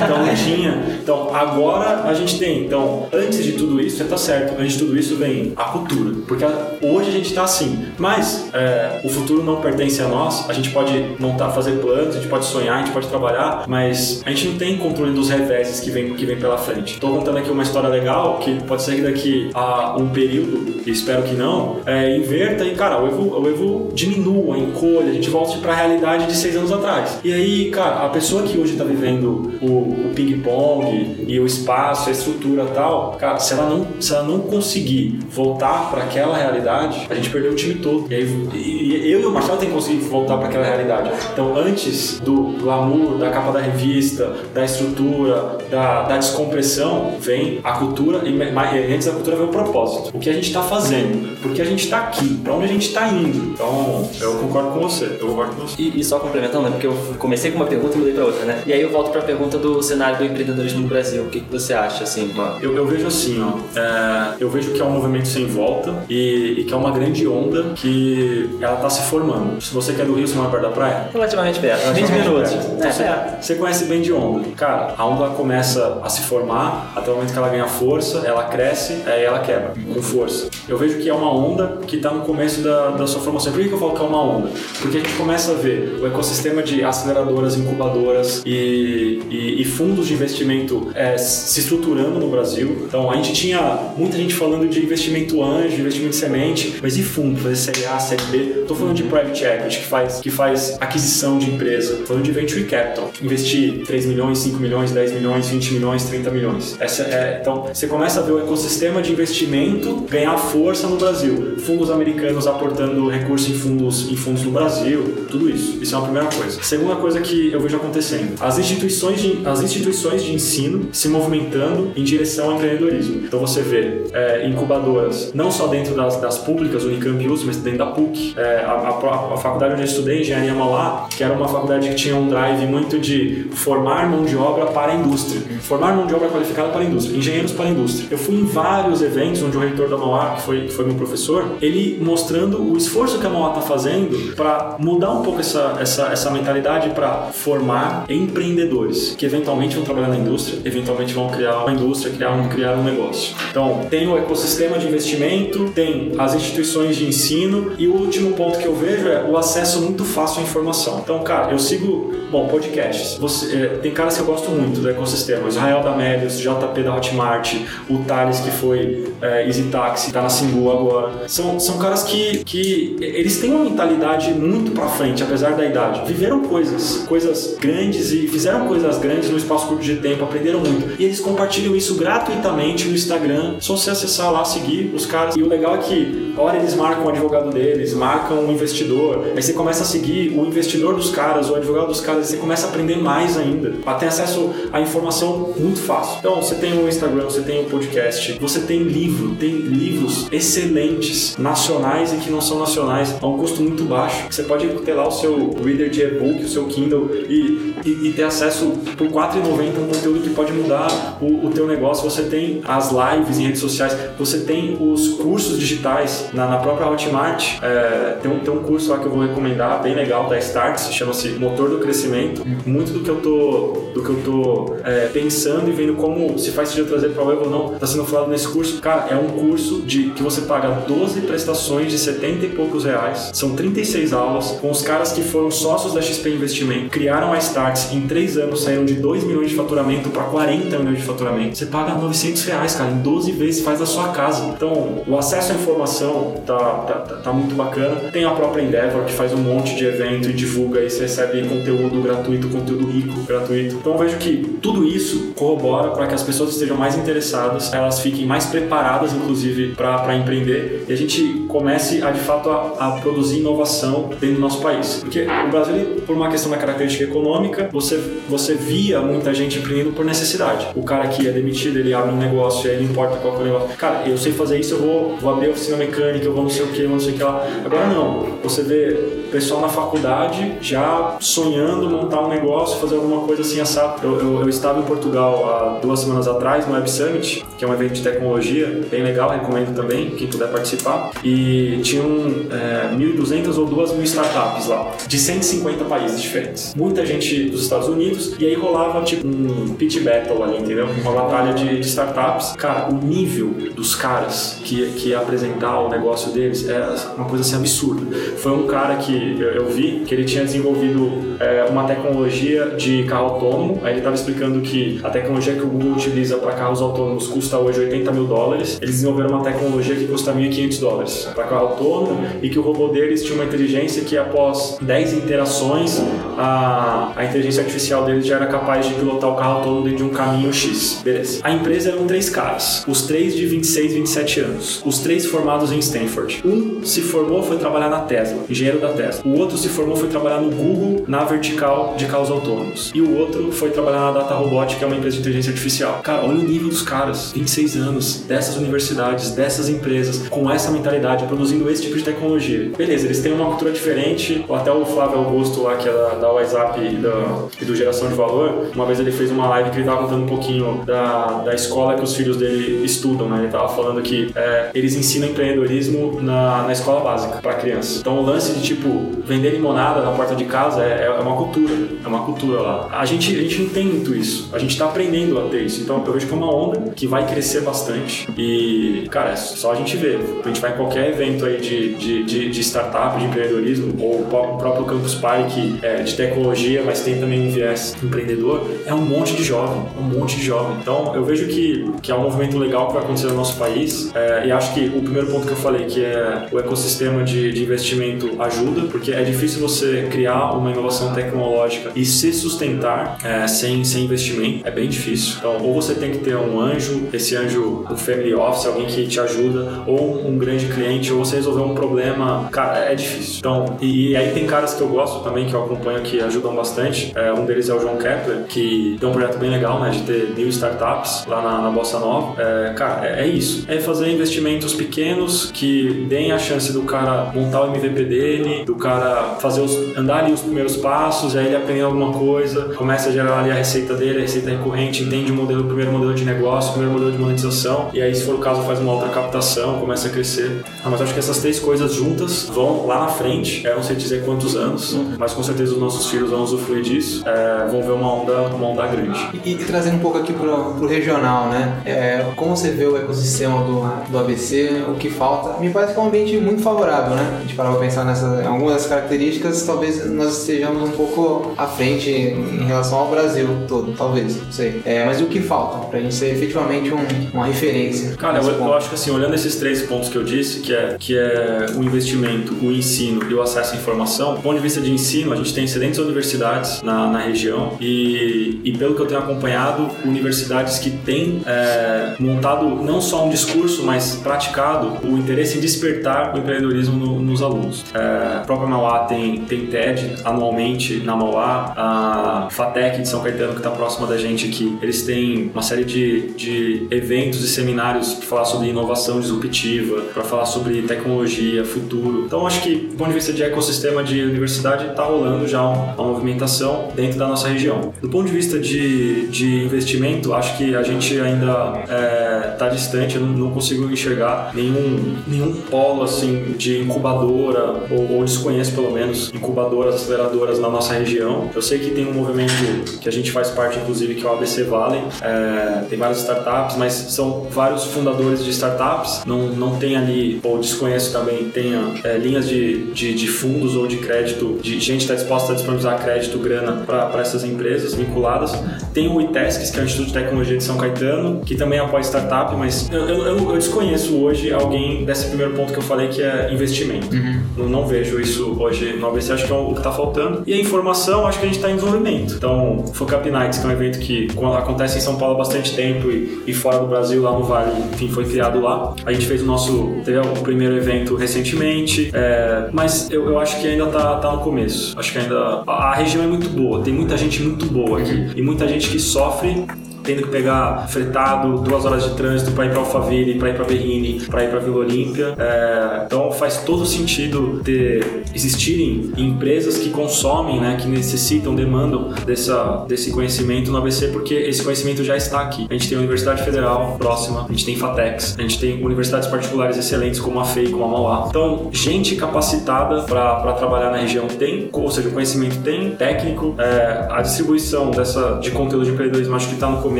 então não tinha. Então agora a gente tem. Então, antes de tudo isso, você tá certo, antes de tudo isso vem a cultura, porque hoje a gente está assim, mas é, o futuro não pertence a nós, a gente pode montar, fazer planos, a gente pode sonhar, a gente pode trabalhar, mas a gente não tem controle dos reveses que vem, que vem pela frente. Estou contando aqui uma história legal que pode ser que daqui a um período, espero que não, é, inverta e, cara, o Evo, o Evo diminua, encolha, a gente volte para a realidade de seis anos atrás. E aí, cara, a pessoa que hoje está vivendo o, o ping-pong e o espaço, a estrutura tal, cara, se ela não, se ela não conseguir voltar para aquela realidade, a gente perdeu o time todo. E, aí, e eu e o Marcelo tem que conseguir voltar para aquela realidade. Então, antes do glamour, da capa da revista, da estrutura, da, da descompressão, vem a cultura e antes da cultura vem o propósito. O que a gente está fazendo, porque a gente está aqui, para onde a gente está indo. Então, eu concordo com você. Eu concordo com você.
E, e só complementando, né? Porque eu comecei com uma pergunta e mudei para outra, né? E aí eu volto para a pergunta do cenário do empreendedorismo no Brasil. O que, que você acha, assim?
Eu, eu vejo assim, ó. É, eu vejo que é um movimento sem volta e, e, que é uma grande onda que ela tá se formando. Se você quer do Rio, você mora perto da praia?
Relativamente perto, 20 minutos.
Então, é, você, é. você conhece bem de onda. Cara, a onda começa a se formar até o momento que ela ganha força, ela cresce, aí ela quebra com força. Eu vejo que é uma onda que está no começo da, da sua formação. Por que eu falo que é uma onda? Porque a gente começa a ver o ecossistema de aceleradoras, incubadoras e, e, e fundos de investimento é, se estruturando no Brasil. Então a gente tinha muita gente falando de investimento anjo, investimento semente, mas e fundo, fazer série A, série B. Estou falando de private equity que faz, que faz aquisição de empresa. Tô falando de venture capital, investir 3 milhões, 5 milhões, 10 milhões, 20 milhões, 30 milhões. Essa é, então você começa a ver o ecossistema de investimento ganhar força no Brasil. Fundos americanos aportando recursos em fundos, em fundos no Brasil, tudo isso. Isso é uma primeira coisa. Segunda coisa que eu vejo acontecendo, as instituições de, as instituições de ensino se movimentando em direção ao empreendedorismo. Então você vê é, incubadoras, não só dentro das, das públicas, Unicamp e USP, mas dentro da PUC. É, a, a, a, faculdade onde eu estudei, Engenharia Mauá, que era uma faculdade que tinha um drive muito de formar mão de obra para a indústria. Formar mão de obra qualificada para a indústria, engenheiros para a indústria. Eu fui em vários eventos onde o reitor da Mauá, que foi, que foi meu professor, ele mostrando o esforço que a Mauá está fazendo para mudar um pouco essa, essa, essa mentalidade para formar empreendedores que eventualmente vão trabalhar na indústria, eventualmente vão criar uma indústria, criar um, criar um negócio. Então, tem o ecossistema de investimento, tem as instituições de ensino e o último ponto que eu vejo é o acesso muito fácil à informação. Então, cara, eu sigo, bom, podcasts. Você, é, tem caras que eu gosto muito do ecossistema. Israel da Melius, JP da Hotmart, o Thales que foi é, Easy Taxi, tá na Singu agora. São, são caras que, que eles têm uma mentalidade muito pra frente, apesar da idade. Viveram coisas, coisas grandes e fizeram coisas coisas grandes no espaço curto de tempo, aprenderam muito. E eles compartilham isso gratuitamente no Instagram. Só você acessar lá, seguir os caras. E o legal é que, hora eles marcam o advogado deles, marcam o investidor, aí você começa a seguir o investidor dos caras, o advogado dos caras, e você começa a aprender mais ainda. Ter acesso à informação muito fácil. Então, você tem o Instagram, você tem o podcast, você tem livro, tem livros excelentes, nacionais e que não são nacionais, a um custo muito baixo. Você pode ter lá o seu reader de e-book, o seu Kindle e, e, e ter acesso por R$ 4,90 a um conteúdo que pode mudar o, o teu negócio. Você tem as lives em redes sociais, você tem os cursos digitais na, na própria Hotmart. É, tem, um, tem um curso lá que eu vou recomendar, bem legal, da Starts, chama-se Motor do Crescimento. Muito do que eu tô, do que eu tô é, pensando e vendo como se faz sentido trazer para o web ou não, está sendo falado nesse curso. Cara, é um curso de que você paga 12 prestações de 70 e poucos reais. São 36 aulas com os caras que foram sócios da XP Investimento, criaram a Starts, em 3 anos saíram de 2 milhões de faturamento para 40 milhões de faturamento. Você paga 900 reais, cara, em 12 vezes faz da sua casa. Então, o acesso à informação tá, tá, tá, tá muito bacana. Tem a própria Endeavor que faz um monte de evento e divulga e você recebe conteúdo gratuito, conteúdo rico, gratuito. Então, vejo que tudo isso corrobora para que as pessoas estejam mais interessadas, elas fiquem mais preparadas, inclusive, para empreender e a gente comece a de fato a, a, produzir inovação dentro do nosso país. Porque o Brasil, por uma questão da característica econômica, você, você via muita gente empreendendo por necessidade. O cara que é demitido, ele abre um negócio aí não importa qual é o negócio. Cara, eu sei fazer isso, eu vou, vou abrir oficina mecânica, eu vou não sei o que, não sei o que lá. Agora não. Você vê pessoal na faculdade já sonhando montar um negócio, fazer alguma coisa assim assado. Eu, eu, eu, estava em Portugal há duas semanas atrás no Web Summit, que é um evento de tecnologia bem legal, recomendo também, quem puder participar. E tinham é, 1.200 ou 2.000 startups lá, de 150 países diferentes. Muita gente dos Estados Unidos, e aí rolava tipo um pitch battle ali, entendeu? Uma batalha de, de startups. Cara, o nível dos caras que, que ia apresentar o negócio deles é uma coisa assim absurda. Foi um cara que eu, eu vi que ele tinha desenvolvido é, uma tecnologia de carro autônomo. Aí ele estava explicando que a tecnologia que o Google utiliza para carros autônomos custa hoje 80 mil dólares. Eles desenvolveram uma tecnologia que custa 1.500 dólares para carro autônomo e que o robô deles tinha uma inteligência que após 10 interações a, a inteligência artificial deles já era capaz de pilotar o carro autônomo dentro de um caminho X. Beleza. A empresa eram três caras, os três de 26, 27 anos, os três formados em Stanford. Um se formou, foi trabalhar na Tesla, engenheiro da Tesla. O outro se formou, foi trabalhar no Google na vertical de carros autônomos. E o outro foi trabalhar na Data Robot, que é uma empresa de inteligência artificial. Cara, olha o nível dos caras, 26 anos, dessas universidades, dessas empresas, com essa mentalidade, produzindo esse tipo de tecnologia. Beleza, eles têm uma cultura diferente. Até o Flávio Augusto lá, que é da, da WhatsApp e, da, e do Geração de Valor, uma vez ele fez uma live que ele estava contando um pouquinho da, da escola que os filhos dele estudam, né? Ele estava falando que é, eles ensinam empreendedorismo na, na escola básica para crianças. Então o lance de tipo vender limonada na porta de casa é, é uma cultura, é uma cultura lá. A gente, a gente não tem muito isso, a gente está aprendendo a ter isso. Então eu vejo que é uma onda que vai crescer bastante e, cara, é só a gente ver. A gente vai em qualquer evento aí de, de, de, de startup, de empreendedorismo, ou o próprio Campus Party é de tecnologia, mas tem também um viés empreendedor, é um monte de jovem, um monte de jovem. Então eu vejo que, que é um movimento legal que vai acontecer no nosso país é, e acho que o primeiro ponto que eu falei, que é o ecossistema de, de investimento ajuda, porque é difícil você criar uma inovação tecnológica e se sustentar é, sem, sem investimento. É bem difícil. Então, ou você tem que ter um anjo, esse anjo, um family office, alguém que te ajuda, ou um grande cliente, ou você resolver um problema. Cara, é difícil. Então, e, e aí tem caras que eu gosto também, que eu acompanho, que ajudam bastante. É, um deles é o João Kepler, que tem um projeto bem legal, né, de ter mil startups lá na, na Bossa Nova. É, cara, é, é isso. É fazer investimentos pequenos que deem a chance do cara montar o MVP dele, do cara fazer os, andar ali os primeiros passos, aí ele aprende alguma coisa, começa a gerar ali a receita dele, a receita recorrente, entende o modelo, o primeiro modelo de negócio, o primeiro modelo de monetização, e aí se for o caso faz uma outra captação, começa a crescer. Ah, mas acho que essas três coisas juntas vão lá na frente, eu não sei dizer quantos anos, uhum. mas com certeza os nossos filhos vão usufruir disso, é, vão ver uma onda, uma onda grande.
E, e trazendo um pouco aqui pro, pro regional, né? É, como você vê o ecossistema do, do ABC, o que falta? Me parece que é um ambiente muito favorável, né? A gente parava pra pensar nessas algumas características, talvez nós estejamos um pouco à frente em relação ao Brasil todo, talvez, não sei. É, mas o que falta pra gente ser efetivamente um, uma referência?
Cara, eu, eu, acho que assim, olhando esses três pontos que eu disse, que é, que é o investimento, o ensino e o acesso à informação, do ponto de vista de ensino, a gente tem excelentes universidades na, na região e, e pelo que eu tenho acompanhado, universidades que têm é, montado não só um discurso, mas praticado o interesse em despertar o empreendedorismo no, nos alunos. É, a própria Mauá tem, tem TED anualmente na Mauá, a FATEC de São Caetano, que está próxima da gente aqui, eles têm uma série de, de eventos e seminários para falar sobre inovação disruptiva, para falar sobre tecnologia, futuro. Então, acho que, do ponto de vista de ecossistema de universidade, está rolando já uma, movimentação dentro da nossa região. Do ponto de vista de, de investimento, acho que a gente ainda está é, tá distante, eu não, não, consigo enxergar nenhum, nenhum polo assim de incubadora, ou, ou desconheço pelo menos incubadoras, aceleradoras na nossa região. Eu sei que tem um movimento que a gente faz parte, inclusive, que é o ABC Valley. É, tem várias startups, mas são vários fundadores de startups. Não, não tem ali, ou desconheço também, tenha é, linhas de, de, de, fundos ou de crédito, de gente que está disposta a disponibilizar crédito, grana para essas empresas vinculadas. Tem o ITESCS, que é o Instituto de Tecnologia de São Caetano, que também apoia startup, mas eu, eu, eu desconheço hoje alguém desse primeiro ponto que eu falei, que é investimento. Uhum. Não, não, vejo isso hoje no ABC, acho que é o que está faltando. E a informação, acho que a gente está em desenvolvimento. Então, Focap Nights, que é um evento que acontece em São Paulo há bastante tempo e, e fora do Brasil, lá no Vale, enfim, foi criado lá. A gente fez o nosso, teve o primeiro evento recentemente, é, mas eu, eu, acho que ainda está tá no começo. Acho que ainda a, a região é muito boa, tem muita gente muito boa aqui e muita gente que sofre tendo que pegar fretado, duas horas de trânsito para ir para Alphaville, para ir para Berrini, para ir para Vila Olímpia. É, então faz todo sentido ter existirem empresas que consomem, né, que necessitam, demandam dessa, desse conhecimento no ABC, porque esse conhecimento já está aqui. A gente tem a Universidade Federal próxima, a gente tem FATEX, a gente tem universidades particulares excelentes como a FEI, como a Mauá. Então, gente capacitada para trabalhar na região tem, ou seja, o conhecimento tem, técnico, é, a distribuição dessa, de conteúdo de empreendedorismo acho que está no começo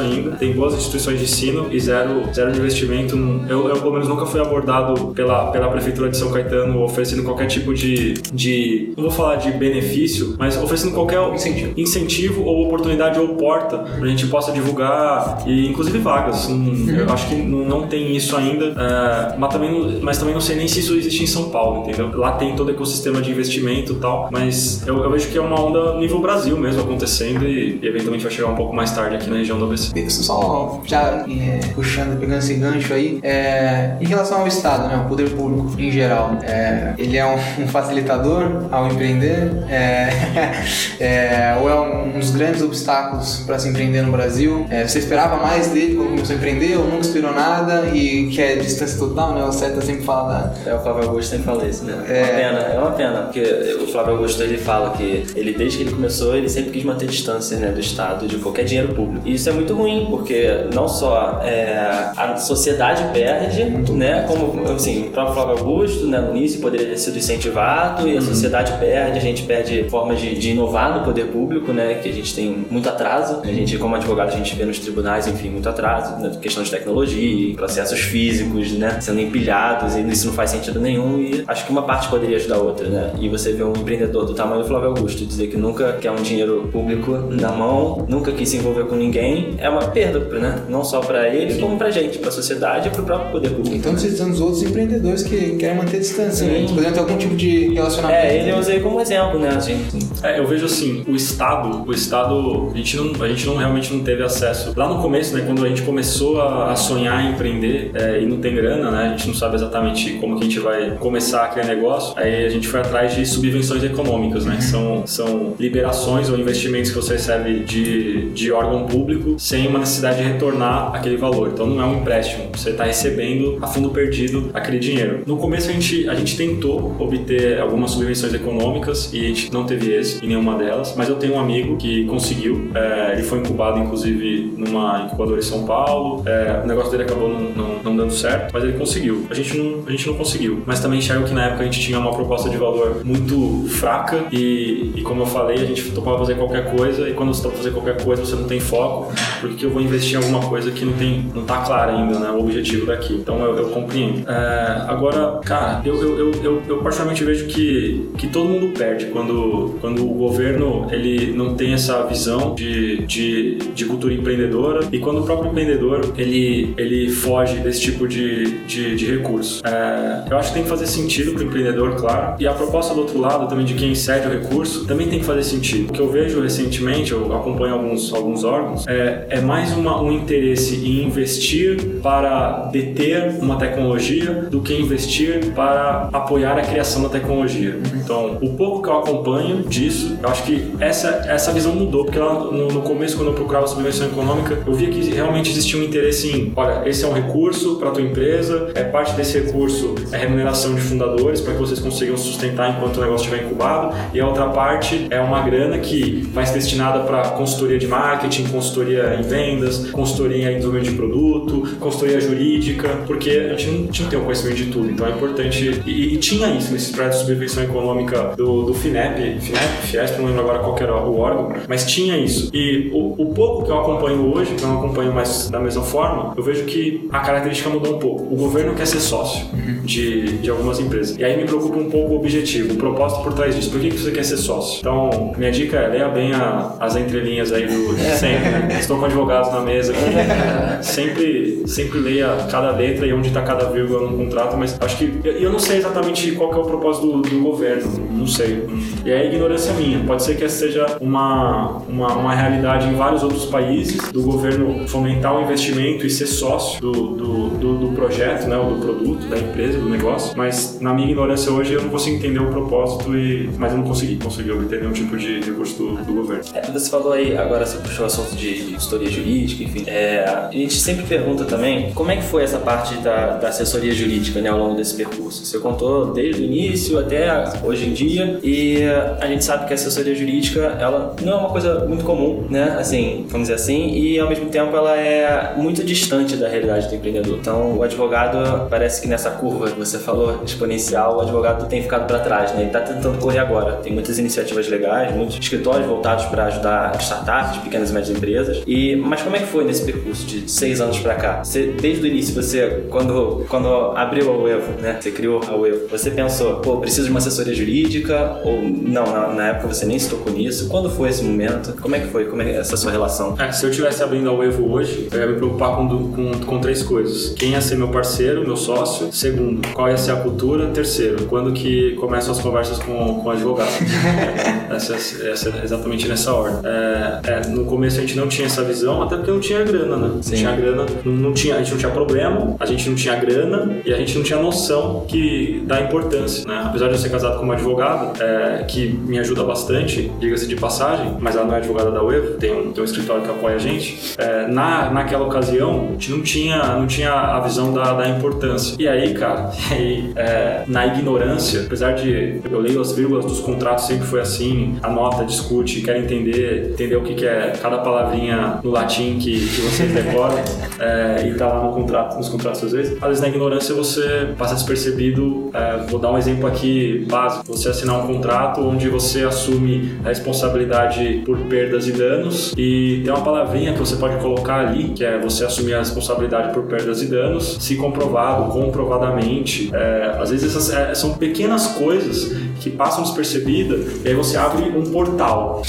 ainda, tem boas instituições de ensino e zero, zero de investimento. Eu, eu, pelo menos, nunca fui abordado pela, pela Prefeitura de São Caetano oferecendo qualquer tipo de, de. Não vou falar de benefício, mas oferecendo qualquer incentivo, incentivo ou oportunidade ou porta pra gente possa divulgar e, inclusive, vagas. Uhum. Eu acho que não, não tem isso ainda, é, mas, também, mas também não sei nem se isso existe em São Paulo, entendeu? Lá tem todo o ecossistema de investimento e tal, mas eu, eu vejo que é uma onda nível Brasil mesmo acontecendo e, e eventualmente vai chegar um pouco mais tarde aqui na região região do ABC.
Só já é, puxando, pegando esse gancho aí, é, em relação ao Estado, né, o poder público em geral, é, ele é um, (laughs) um, facilitador ao empreender, é, (laughs) é, ou é um, dos grandes obstáculos para se empreender no Brasil? É, você esperava mais dele quando começou a empreender ou nunca esperou nada e quer é distância total, né? O Seta sempre fala
da... É, o Flávio Augusto sempre fala isso, né? É uma pena, é uma pena, porque o Flávio Augusto ele fala que ele, desde que ele começou, ele sempre quis manter distância né, do Estado de qualquer dinheiro público. E isso é muito ruim, porque não só é, a sociedade perde, né? Como assim, o próprio Flávio Augusto, né, no início poderia ter sido incentivado e a uhum. sociedade perde, a gente perde formas de, de, inovar no poder público, né? Que a gente tem muito atraso. A gente, como advogado, a gente vê nos tribunais, enfim, muito atraso, né, questão de tecnologia, processos físicos, né? Sendo empilhados e isso não faz sentido nenhum e acho que uma parte poderia ajudar a outra, né? E você vê um empreendedor do tamanho do Flávio Augusto dizer que nunca quer um dinheiro público na mão, nunca quis se envolver com ninguém, é uma perda, né? Não só para ele, Sim. como para gente, para a sociedade e para o próprio poder público.
Então, citando os outros empreendedores que querem manter distância, né? Poderiam ter algum tipo de relacionamento.
É, ele eu usei como exemplo, né? Assim.
É, eu vejo assim, o Estado, o Estado, a gente não, a gente não realmente não teve acesso. Lá no começo, né, quando a gente começou a, a sonhar em empreender é, e não tem grana, né? A gente não sabe exatamente como que a gente vai começar a criar negócio. Aí a gente foi atrás de subvenções econômicas, né? Uhum. São, são liberações ou investimentos que você recebe de, de órgão público sem uma necessidade de retornar aquele valor. Então não é um empréstimo, você está recebendo a fundo perdido aquele dinheiro. No começo a gente, a gente tentou obter algumas subvenções econômicas e a gente não teve esse em nenhuma delas, mas eu tenho um amigo que conseguiu, é, ele foi incubado inclusive numa incubadora em São Paulo, é, o negócio dele acabou não, não, não, dando certo, mas ele conseguiu. A gente, não, a gente não conseguiu, mas também enxergo que na época a gente tinha uma proposta de valor muito fraca e, e como eu falei, a gente topava fazer qualquer coisa e quando você topa fazer qualquer coisa você não tem foco Por que eu vou investir em alguma coisa que não tem, não tá clara ainda, né? O objetivo daqui. Então eu, eu compreendo. É, agora, cara, eu, eu, eu, eu particularmente vejo que, que todo mundo perde quando, quando o governo ele não tem essa visão de, de, de cultura empreendedora e quando o próprio empreendedor ele, ele foge desse tipo de, de, de recurso. É, eu acho que tem que fazer sentido para o empreendedor, claro. E a proposta do outro lado também de quem cede o recurso também tem que fazer sentido. O que eu vejo recentemente, eu acompanho alguns, alguns órgãos, é, é mais uma, um interesse em investir para deter uma tecnologia do que investir para apoiar a criação da tecnologia. Então, o pouco que eu acompanho disso, eu acho que essa, essa visão mudou, porque lá no, no começo, quando eu procurava sobre invenção econômica, eu via que realmente existia um interesse em, olha, esse é um recurso para tua empresa, é parte desse recurso é remuneração de fundadores para que vocês consigam sustentar enquanto o negócio estiver incubado, e a outra parte é uma grana que vai ser destinada para consultoria de marketing, consultoria em vendas, consultoria em desenvolvimento de produto, consultoria jurídica, porque a gente não, tinha tem o conhecimento de tudo, então é importante. E, e tinha isso nesses projetos de subvenção econômica do, do FINEP, FINEP, Fiesp, não lembro agora qual era o órgão, mas tinha isso. E o, o pouco que eu acompanho hoje, que eu não acompanho mais da mesma forma, eu vejo que a característica mudou um pouco. O governo quer ser sócio de, de algumas empresas. E aí me preocupa um pouco o objetivo, o propósito por trás disso. Por que, que você quer ser sócio? Então, minha dica é leia bem a, as entrelinhas aí do sempre, né? (laughs) Estou com advogados na mesa aqui. (laughs) sempre, sempre leia cada letra e onde está cada vírgula no contrato, mas acho que eu, eu não sei exatamente qual que é o propósito do, do governo, não sei. E é ignorância minha. Pode ser que essa seja uma, uma, uma realidade em vários outros países do governo fomentar o investimento e ser sócio do, do, do, do projeto, né, ou do produto, da empresa, do negócio, mas na minha ignorância hoje eu não consigo entender o propósito e mas eu não consegui, consegui obter nenhum tipo de recurso do, do governo.
É, você falou aí, agora você puxou o assunto de, de história jurídica, enfim. É, a gente sempre pergunta também como é que foi essa parte da, da assessoria jurídica né, ao longo desse percurso. Você contou desde o início até hoje em dia e a gente sabe que a assessoria jurídica ela não é uma coisa muito comum, né? Assim, vamos dizer assim, e ao mesmo tempo ela é muito distante da realidade do empreendedor. Então, o advogado parece que nessa curva que você falou exponencial, o advogado tem ficado para trás, né? Ele está tentando correr agora. Tem muitas iniciativas legais, muitos escritórios voltados para ajudar startups, pequenas e médias empresas. E mas como é que foi nesse percurso de seis anos para cá? Você, desde o início, você quando quando abriu a Uevo, né? Você criou a Uevo, você pensou, pô, preciso de uma assessoria jurídica ou não? Na, na época você nem se tocou nisso. Quando foi esse momento? Como é que foi? Como é essa sua relação?
É, se eu estivesse abrindo a Uevo hoje, eu ia me preocupar com, com, com três coisas. Quem ia ser meu parceiro, meu sócio. Segundo, qual ia ser a cultura. Terceiro, quando que começam as conversas com, com advogado. (laughs) essa, essa é exatamente nessa ordem. É, é, no começo a gente não tinha essa visão, até porque não tinha grana, né? Não tinha grana, não, não tinha, a gente não tinha problema, a gente não tinha grana e a gente não tinha noção que da importância, né? Apesar de eu ser casado com uma advogada, é, que me ajuda bastante, diga-se de passagem, mas ela não é advogada da UEV, tem um, tem um escritório que apoia a gente. É, na, naquela ocasião, a gente não tinha, não tinha a visão da, da importância. E aí, cara, (laughs) e aí, é, na ignorância, apesar de eu leio as vírgulas dos contratos, sempre foi assim, anota, discute, quer entender, entender o que, que é cada palavrinha no latim que, que você decora é, e tá lá no contrato, nos contratos às vezes. Às vezes na ignorância você passa despercebido. é, vou dar um exemplo aqui básico: você assinar um contrato onde você assume a responsabilidade por perdas e danos e tem uma palavrinha que você pode colocar ali, que é você assumir a responsabilidade por perdas e danos, se comprovado, comprovadamente. É, às vezes essas é, são pequenas coisas que passam despercebidas e aí você abre um portal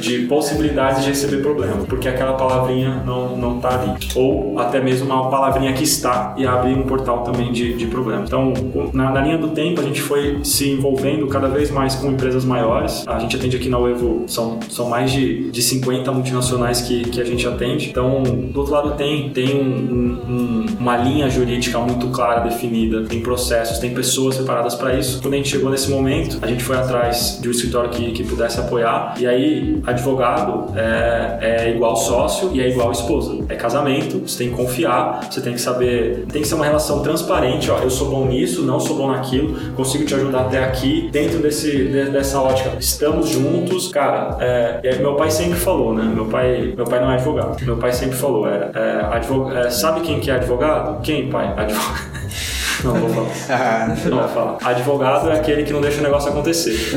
de, de possibilidades de receber problema, porque aquela palavrinha não, não tá ali. Ou até mesmo uma palavrinha que está e abre um portal também de, de problema. Então, na, na linha do tempo, a gente foi se envolvendo cada vez mais com empresas maiores. A gente atende aqui na Uevo, são, são mais de, de 50 multinacionais que, que a gente atende. Então, do outro lado tem, tem um- um- um- uma linha jurídica muito clara, definida, tem processos, tem pessoas preparadas para isso. Quando a gente chegou nesse momento, a gente foi atrás de um escritório que, que pudesse apoiar. E aí, advogado é, é igual sócio e é igual esposa. É casamento, você tem que confiar, você tem que saber, tem que ser uma relação transparente. Ó, eu sou bom nisso, não sou bom naquilo, consigo te ajudar até aqui. Dentro desse, de- dessa ótica, estamos juntos. Cara, é, é, meu pai sempre falou, né? Meu pai, meu pai não é advogado. Meu pai sempre falou, era, é, advo- é, sabe quem que é advogado? Quem, pai? Advogado. (laughs) Não, vou falar. (laughs) não vou falar. Advogado é aquele que não deixa o negócio acontecer. (laughs)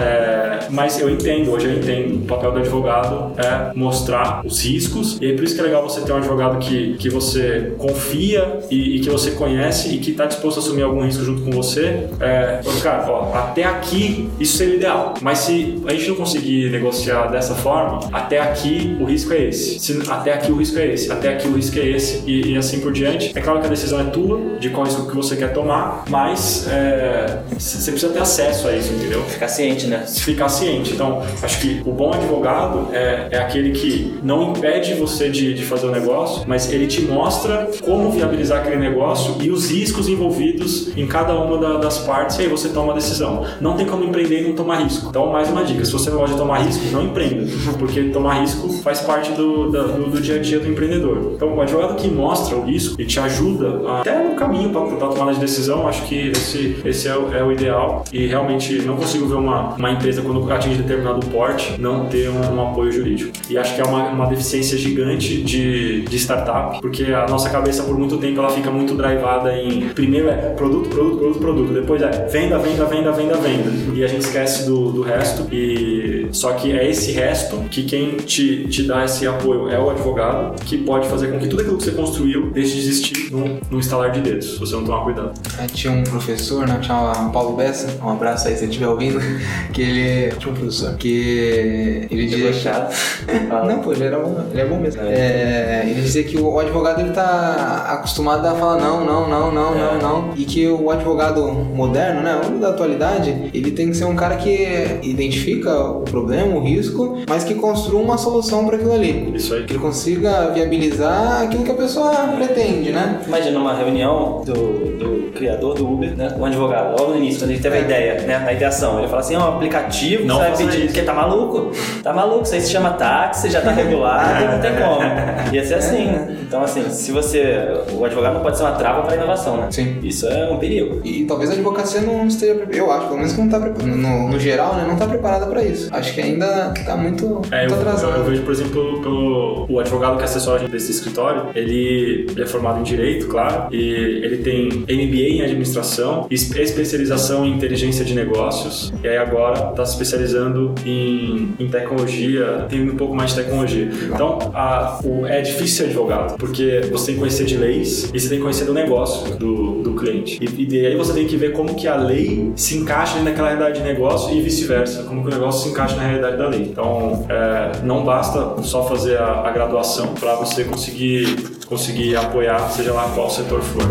É, mas eu entendo, hoje eu entendo. O papel do advogado é mostrar os riscos. E é por isso que é legal você ter um advogado que, que você confia e, e que você conhece e que está disposto a assumir algum risco junto com você. É, cara, ó, até aqui isso seria ideal. Mas se a gente não conseguir negociar dessa forma, até aqui o risco é esse. Se, até aqui o risco é esse. Até aqui o risco é esse. E, e assim por diante. É claro que a decisão é tua, de qual risco que você quer tomar, mas é, você precisa ter acesso a isso, entendeu?
Ficar ciente, né?
Ficar ciente. Então, acho que o bom advogado é, é aquele que não impede você de, de fazer o negócio, mas ele te mostra como viabilizar aquele negócio e os riscos envolvidos em cada uma da, das partes, e aí você toma a decisão. Não tem como empreender e não tomar risco. Então, mais uma dica: se você não gosta de tomar risco, não empreenda, porque tomar risco faz parte do, da, do, do, dia a dia do empreendedor. Então, o advogado que mostra o risco e te ajuda a, até no caminho para a tomada de decisão, acho que esse, esse é, o, é o ideal. E realmente não consigo ver uma, uma empresa, quando atinge determinado porte, não ter um, um apoio jurídico. E acho que é uma, uma deficiência gigante de, de startup, porque a nossa cabeça, por muito tempo, ela fica muito drivada em primeiro é produto, produto, produto, produto, depois é venda, venda, venda, venda, venda. E a gente esquece do, do resto. E só que é esse resto que quem te, te dá esse apoio é o advogado, que pode fazer com que tudo aquilo que você construiu deixe de existir num, num instalar de dedos, se você não tomar cuidado.
Tinha um professor, né, chamava Paulo Bessa, um abraço aí se ele estiver ouvindo, (laughs) que ele tinha um professor que ele dizia
chato. (laughs)
não, pô, ele era bom, ele é bom mesmo. É, ele dizia que o advogado ele tá acostumado a falar não, não, não, não, não, não, e que o advogado moderno, né, o da atualidade, ele tem que ser um cara que identifica o problema, o risco, mas que construa uma solução para aquilo ali.
Isso aí.
Que ele consiga viabilizar aquilo que a pessoa pretende, né?
Imagina uma reunião do, do criador do Uber, né? Um advogado, logo no início, quando ele teve a ideia, né? Na ideação. Ele fala assim, ó, um aplicativo,
Não
você vai pedir, porque tá maluco? Tá maluco, isso aí se chama táxi, já tá regulado, não tem como. (laughs) Ia ser assim, né? Então, assim, se você... O advogado não pode ser uma trava para inovação, né?
Sim.
Isso é um perigo.
E talvez a advocacia não esteja, eu acho, pelo menos que não está no, no geral, né, não está preparada para isso. Acho que ainda está muito,
É, eu,
muito atrasada.
eu- eu vejo, por exemplo, pelo o advogado que assessora a gente desse escritório, ele, ele é formado em Direito, claro, e ele tem MBA em Administração, es- especialização em Inteligência de Negócios, e aí agora está se especializando em, em Tecnologia, tem um pouco mais de Tecnologia. Então, a- o- é difícil ser advogado, porque você tem que conhecer de leis e você tem que conhecer do negócio do, do cliente. E, e daí você tem que ver como que a lei se encaixa naquela realidade de negócio e vice-versa, como que o negócio se encaixa na realidade da lei. Então, é, não basta só fazer a, a graduação para você conseguir, conseguir apoiar, seja lá qual setor for.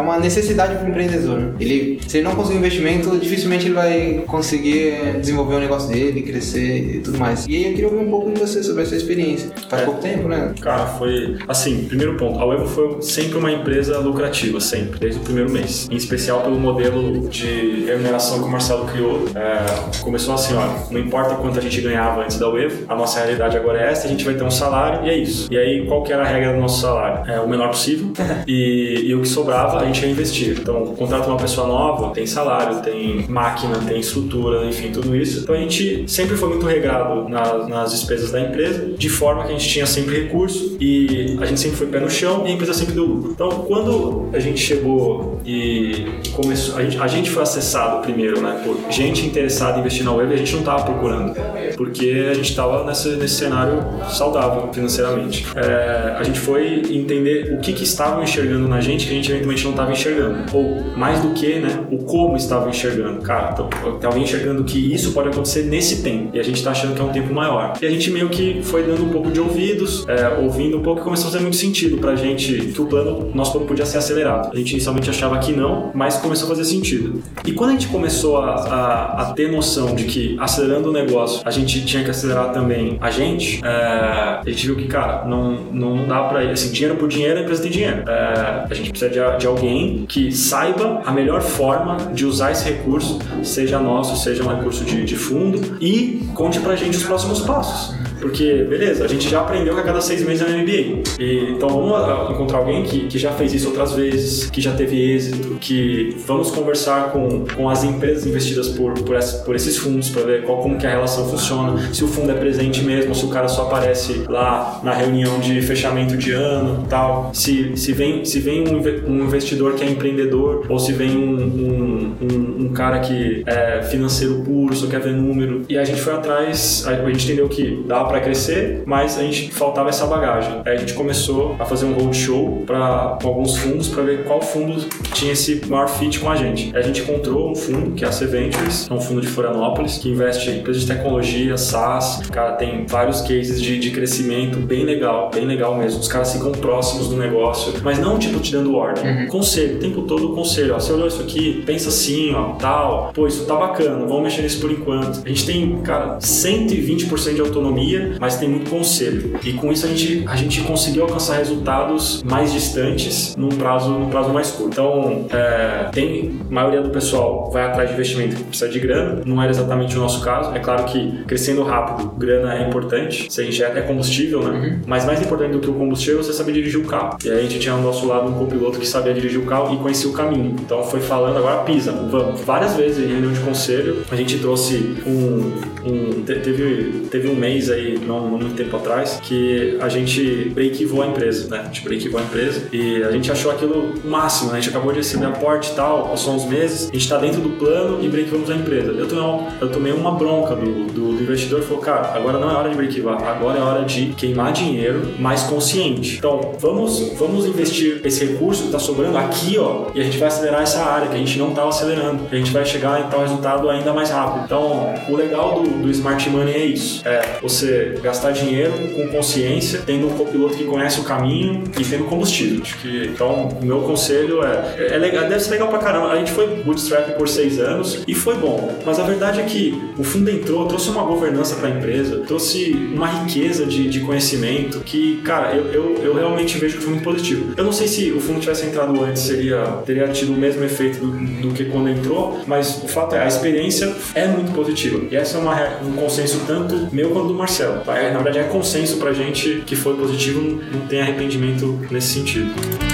Uma necessidade para o empreendedor. Ele, se ele não conseguir investimento, dificilmente ele vai conseguir desenvolver o negócio dele, crescer e tudo mais. E aí eu queria ouvir um pouco de você sobre essa experiência. Faz
É.
pouco tempo, né?
Cara, foi assim, primeiro ponto, a Uevo foi sempre uma empresa lucrativa, sempre, desde o primeiro mês. Em especial pelo modelo de remuneração que o Marcelo criou. É, começou assim, ó, não importa quanto a gente ganhava antes da Uevo, a nossa realidade agora é essa, a gente vai ter um salário e é isso. E aí, qual que era a regra do nosso salário? É o menor possível (laughs) e, e o que sobrava a ia investir. Então, contrata uma pessoa nova, tem salário, tem máquina, tem estrutura, enfim, tudo isso. Então a gente sempre foi muito regrado na- nas despesas da empresa, de forma que a gente tinha sempre recurso e a gente sempre foi pé no chão e a empresa sempre deu lucro. Então, quando a gente chegou e começou, a gente, a gente foi acessado primeiro, né, por gente interessada em investir na web a gente não estava procurando, porque a gente estava nesse, cenário saudável financeiramente. É, a gente foi entender o que, que estavam enxergando na gente que a gente eventualmente não estava enxergando, ou mais do que, né, o como estavam enxergando. Cara, então, tem alguém enxergando que isso pode acontecer nesse tempo e a gente está achando que é um tempo maior. E a gente meio que foi dando um pouco de ouvidos, é, ouvindo um pouco e começou a fazer muito sentido pra gente que o plano, nosso plano podia ser acelerado. A gente inicialmente achava que não, mas começou a fazer sentido. E quando a gente começou a, a, a ter noção de que acelerando o negócio a gente tinha que acelerar também a gente, é, a gente viu que, cara, não, não dá pra ir. Assim, dinheiro por dinheiro, a empresa tem dinheiro. É, a gente precisa de, de alguém que saiba a melhor forma de usar esse recurso, seja nosso, seja um recurso de, de fundo, e conte pra gente os próximos passos. Porque, beleza, a gente já aprendeu que a cada seis meses é um MBA. E, então vamos ah, encontrar alguém que, que já fez isso outras vezes, que já teve êxito, que vamos conversar com, com as empresas investidas por, por, essa- por esses fundos para ver qual, como que a relação funciona, se o fundo é presente mesmo, se o cara só aparece lá na reunião de fechamento de ano tal, se, se vem, se vem um, um investidor que é empreendedor ou se vem um, um, um, um cara que é financeiro puro, só quer ver número. E a gente foi atrás, a, a gente entendeu que dava para crescer, mas a gente faltava essa bagagem. Aí a gente começou a fazer um roadshow para alguns fundos para ver qual fundo tinha esse maior fit com a gente. Aí a gente encontrou um fundo que é a C Ventures, é um fundo de Florianópolis que investe em empresas de tecnologia, SaaS. Cara, tem vários cases de, de crescimento bem legal, bem legal mesmo. Os caras ficam próximos do negócio, mas não tipo te dando ordem. Conselho, o tempo todo conselho. Ó, você olhou isso aqui, pensa assim, ó, tal. Pô, isso tá bacana, vamos mexer nisso por enquanto. A gente tem, cara, 120% de autonomia, mas tem muito conselho. E com isso a gente, a gente conseguiu alcançar resultados mais distantes num prazo, num prazo mais curto. Então, é, tem a maioria do pessoal vai atrás de investimento que precisa de grana, não era exatamente o nosso caso. É claro que crescendo rápido, grana é importante, se a gente é combustível, né? Mas mais importante do que o combustível é você saber dirigir o carro. E aí a gente tinha ao nosso lado um copiloto que sabia dirigir o carro e conhecia o caminho. Então foi falando, agora pisa, vamos. Várias vezes em reunião de conselho, a gente trouxe um. um te- teve, teve um mês aí, não, não muito tempo atrás, que a gente breakivou a empresa, né? A gente breakivou a empresa e a gente achou aquilo o máximo, né? A gente acabou de receber aporte e tal, passou uns meses, a gente tá dentro do plano e breakivamos a empresa. Eu tomei, uma- eu tomei uma bronca do, do, do investidor e falou, cara, agora não é hora de breakivar, agora é hora de queimar dinheiro mais consciente. Então, vamos, vamos investir esse recurso que tá sobrando aqui, ó, e a gente vai acelerar essa área que a gente não tava acelerando. A gente vai chegar em tal resultado ainda mais rápido. Então, o legal do, do Smart Money é isso. É você gastar dinheiro com consciência, tendo um copiloto que conhece o caminho e tendo combustível. Acho que, então, o meu conselho é, é legal, deve ser legal pra caramba. A gente foi bootstrap por seis anos e foi bom. Mas a verdade é que o fundo entrou, trouxe uma governança pra empresa, trouxe uma riqueza de, de conhecimento que, cara, eu, eu, eu realmente vejo que foi muito positivo. Eu não sei se o fundo tivesse entrado antes, seria, teria tido o mesmo efeito do, do que quando entrou, mas o fato é, a experiência é muito positiva. E essa é uma, um consenso tanto meu quanto do Marcelo. Tá? É, na verdade, é consenso pra gente que foi positivo, não, não tem arrependimento nesse sentido.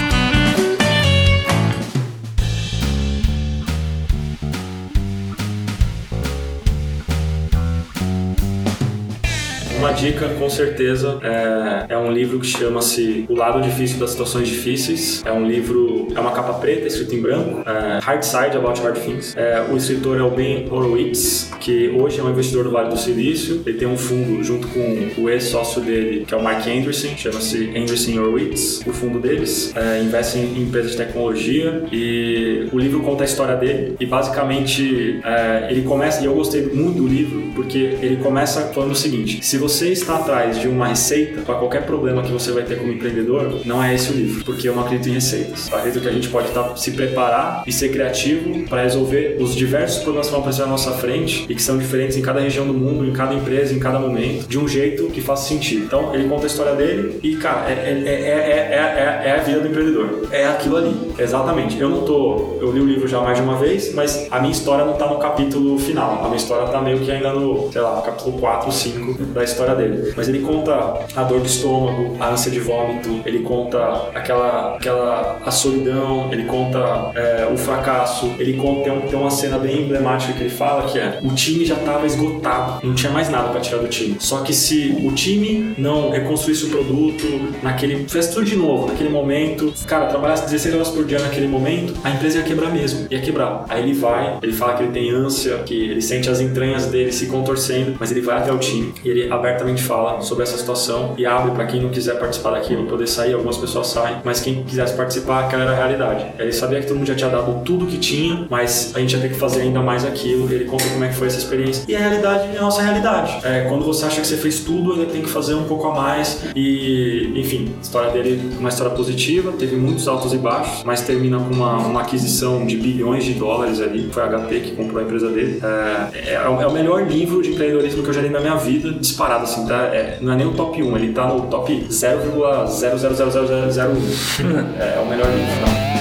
Uma dica, com certeza, é, é um livro que chama-se O Lado Difícil das Situações Difíceis. É um livro, é uma capa preta, escrito em branco, é, Hard Side About Hard Things. É, o escritor é o Ben Horowitz, que hoje é um investidor do Vale do Silício. Ele tem um fundo junto com o ex-sócio dele, que é o Mark Anderson, chama-se Anderson Horowitz, o fundo deles. É, investe em empresas de tecnologia e o livro conta a história dele e basicamente é, ele começa, e eu gostei muito do livro, porque ele começa falando o seguinte: se você está atrás de uma receita para qualquer problema que você vai ter como empreendedor, não é esse o livro, porque eu não acredito em receitas. Eu acredito que a gente pode tá, se preparar e ser criativo para resolver os diversos problemas que vão aparecer na nossa frente e que são diferentes em cada região do mundo, em cada empresa, em cada momento, de um jeito que faça sentido. Então, ele conta a história dele e, cara, é, é, é, é, é, é, é a vida do empreendedor. É aquilo ali. Exatamente. Eu não tô. Eu li o livro já mais de uma vez, mas a minha história não tá no capítulo final. A minha história tá meio que ainda no, sei lá, capítulo 4, 5 da história dele. Mas ele conta a dor do estômago, a ânsia de vômito, ele conta aquela, aquela a solidão, ele conta é, o fracasso, ele conta tem, tem uma cena bem emblemática que ele fala que é o time já tava esgotado, não tinha mais nada para tirar do time. Só que se o time não reconstruísse o produto naquele fizesse tudo de novo, naquele momento, cara, trabalhasse 16 horas por dia naquele momento, a empresa ia quebrar mesmo, ia quebrar. Aí ele vai, ele fala que ele tem ânsia, que ele sente as entranhas dele se contorcendo, mas ele vai até o time e ele abertamente fala sobre essa situação e abre para quem não quiser participar daquilo poder sair, algumas pessoas saem, mas quem quisesse participar, aquela era a realidade. Ele sabia que todo mundo já tinha dado tudo que tinha, mas a gente ia ter que fazer ainda mais aquilo. Ele conta como é que foi essa experiência. E a realidade é a nossa realidade. É, quando você acha que você fez tudo, ainda tem que fazer um pouco a mais. E, enfim, a história dele é uma história positiva, teve muitos altos e baixos, mas termina com uma, uma aquisição de bilhões de dólares ali. Foi a HP que comprou a empresa dele. É, é, é o melhor livro de empreendedorismo que eu já li na minha vida, disparado, assim, tá? É, não é nem o top 1, ele tá no top 0,0000001. (laughs) é, é o melhor livro, tá?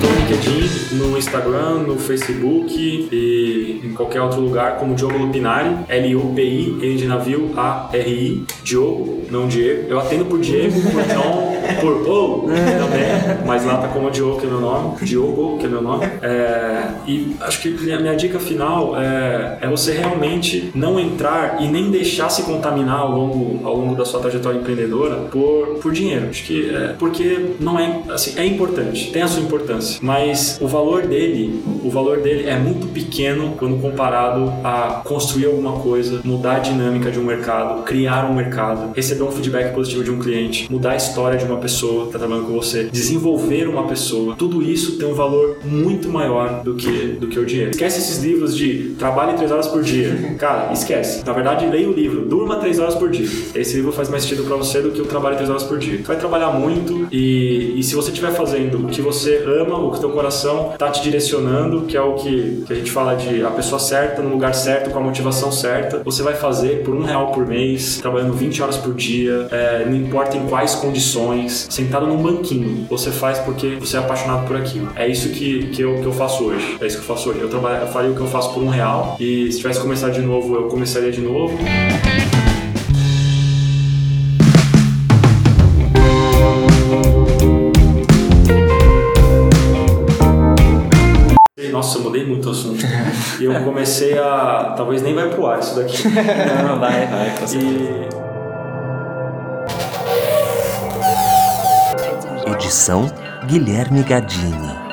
No LinkedIn, no Instagram, no Facebook e em qualquer outro lugar como Diogo Lupinari, L-U-P-I, N de navio, A-R-I, Diogo, não Diego. Eu atendo por Diego, por John, por O também, mas lá tá como Diogo, que é meu nome, Diogo, que é meu nome. É, e acho que minha, minha dica final é, é você realmente não entrar e nem deixar se contaminar ao longo, ao longo da sua trajetória empreendedora por, por dinheiro. Acho que é, porque não é, assim, é importante, tem a sua importância, mas o valor dele, o valor dele é muito pequeno quando comparado a construir alguma coisa, mudar a dinâmica de um mercado, criar um mercado, receber um feedback positivo de um cliente, mudar a história de uma pessoa que está trabalhando com você, desenvolver uma pessoa. Tudo isso tem um valor muito maior do que, do que o dinheiro. Esquece esses livros de trabalhe três horas por dia. Cara, esquece. Na verdade, leia o livro, durma três horas por dia. Esse livro faz mais sentido para você do que o trabalho três horas por dia. Você vai trabalhar muito e, e se você estiver fazendo o que você ama, o que teu coração está te direcionando, que é o que, que a gente fala de a pessoa certa, no lugar certo, com a motivação certa, você vai fazer por um real por mês, trabalhando 20 horas por dia, é, não importa em quais condições, sentado num banquinho. Você faz porque você é apaixonado por aquilo. É isso que, que, eu, que eu faço hoje. É isso que eu faço hoje. Eu, trabalho, eu faria o que eu faço por um real e se tivesse começar de novo, eu começaria de novo. Muito assunto. E eu comecei a. Talvez nem vai pro ar isso daqui. (laughs)
Não, vai, vai, com.
E
Edição Guilherme Gadini.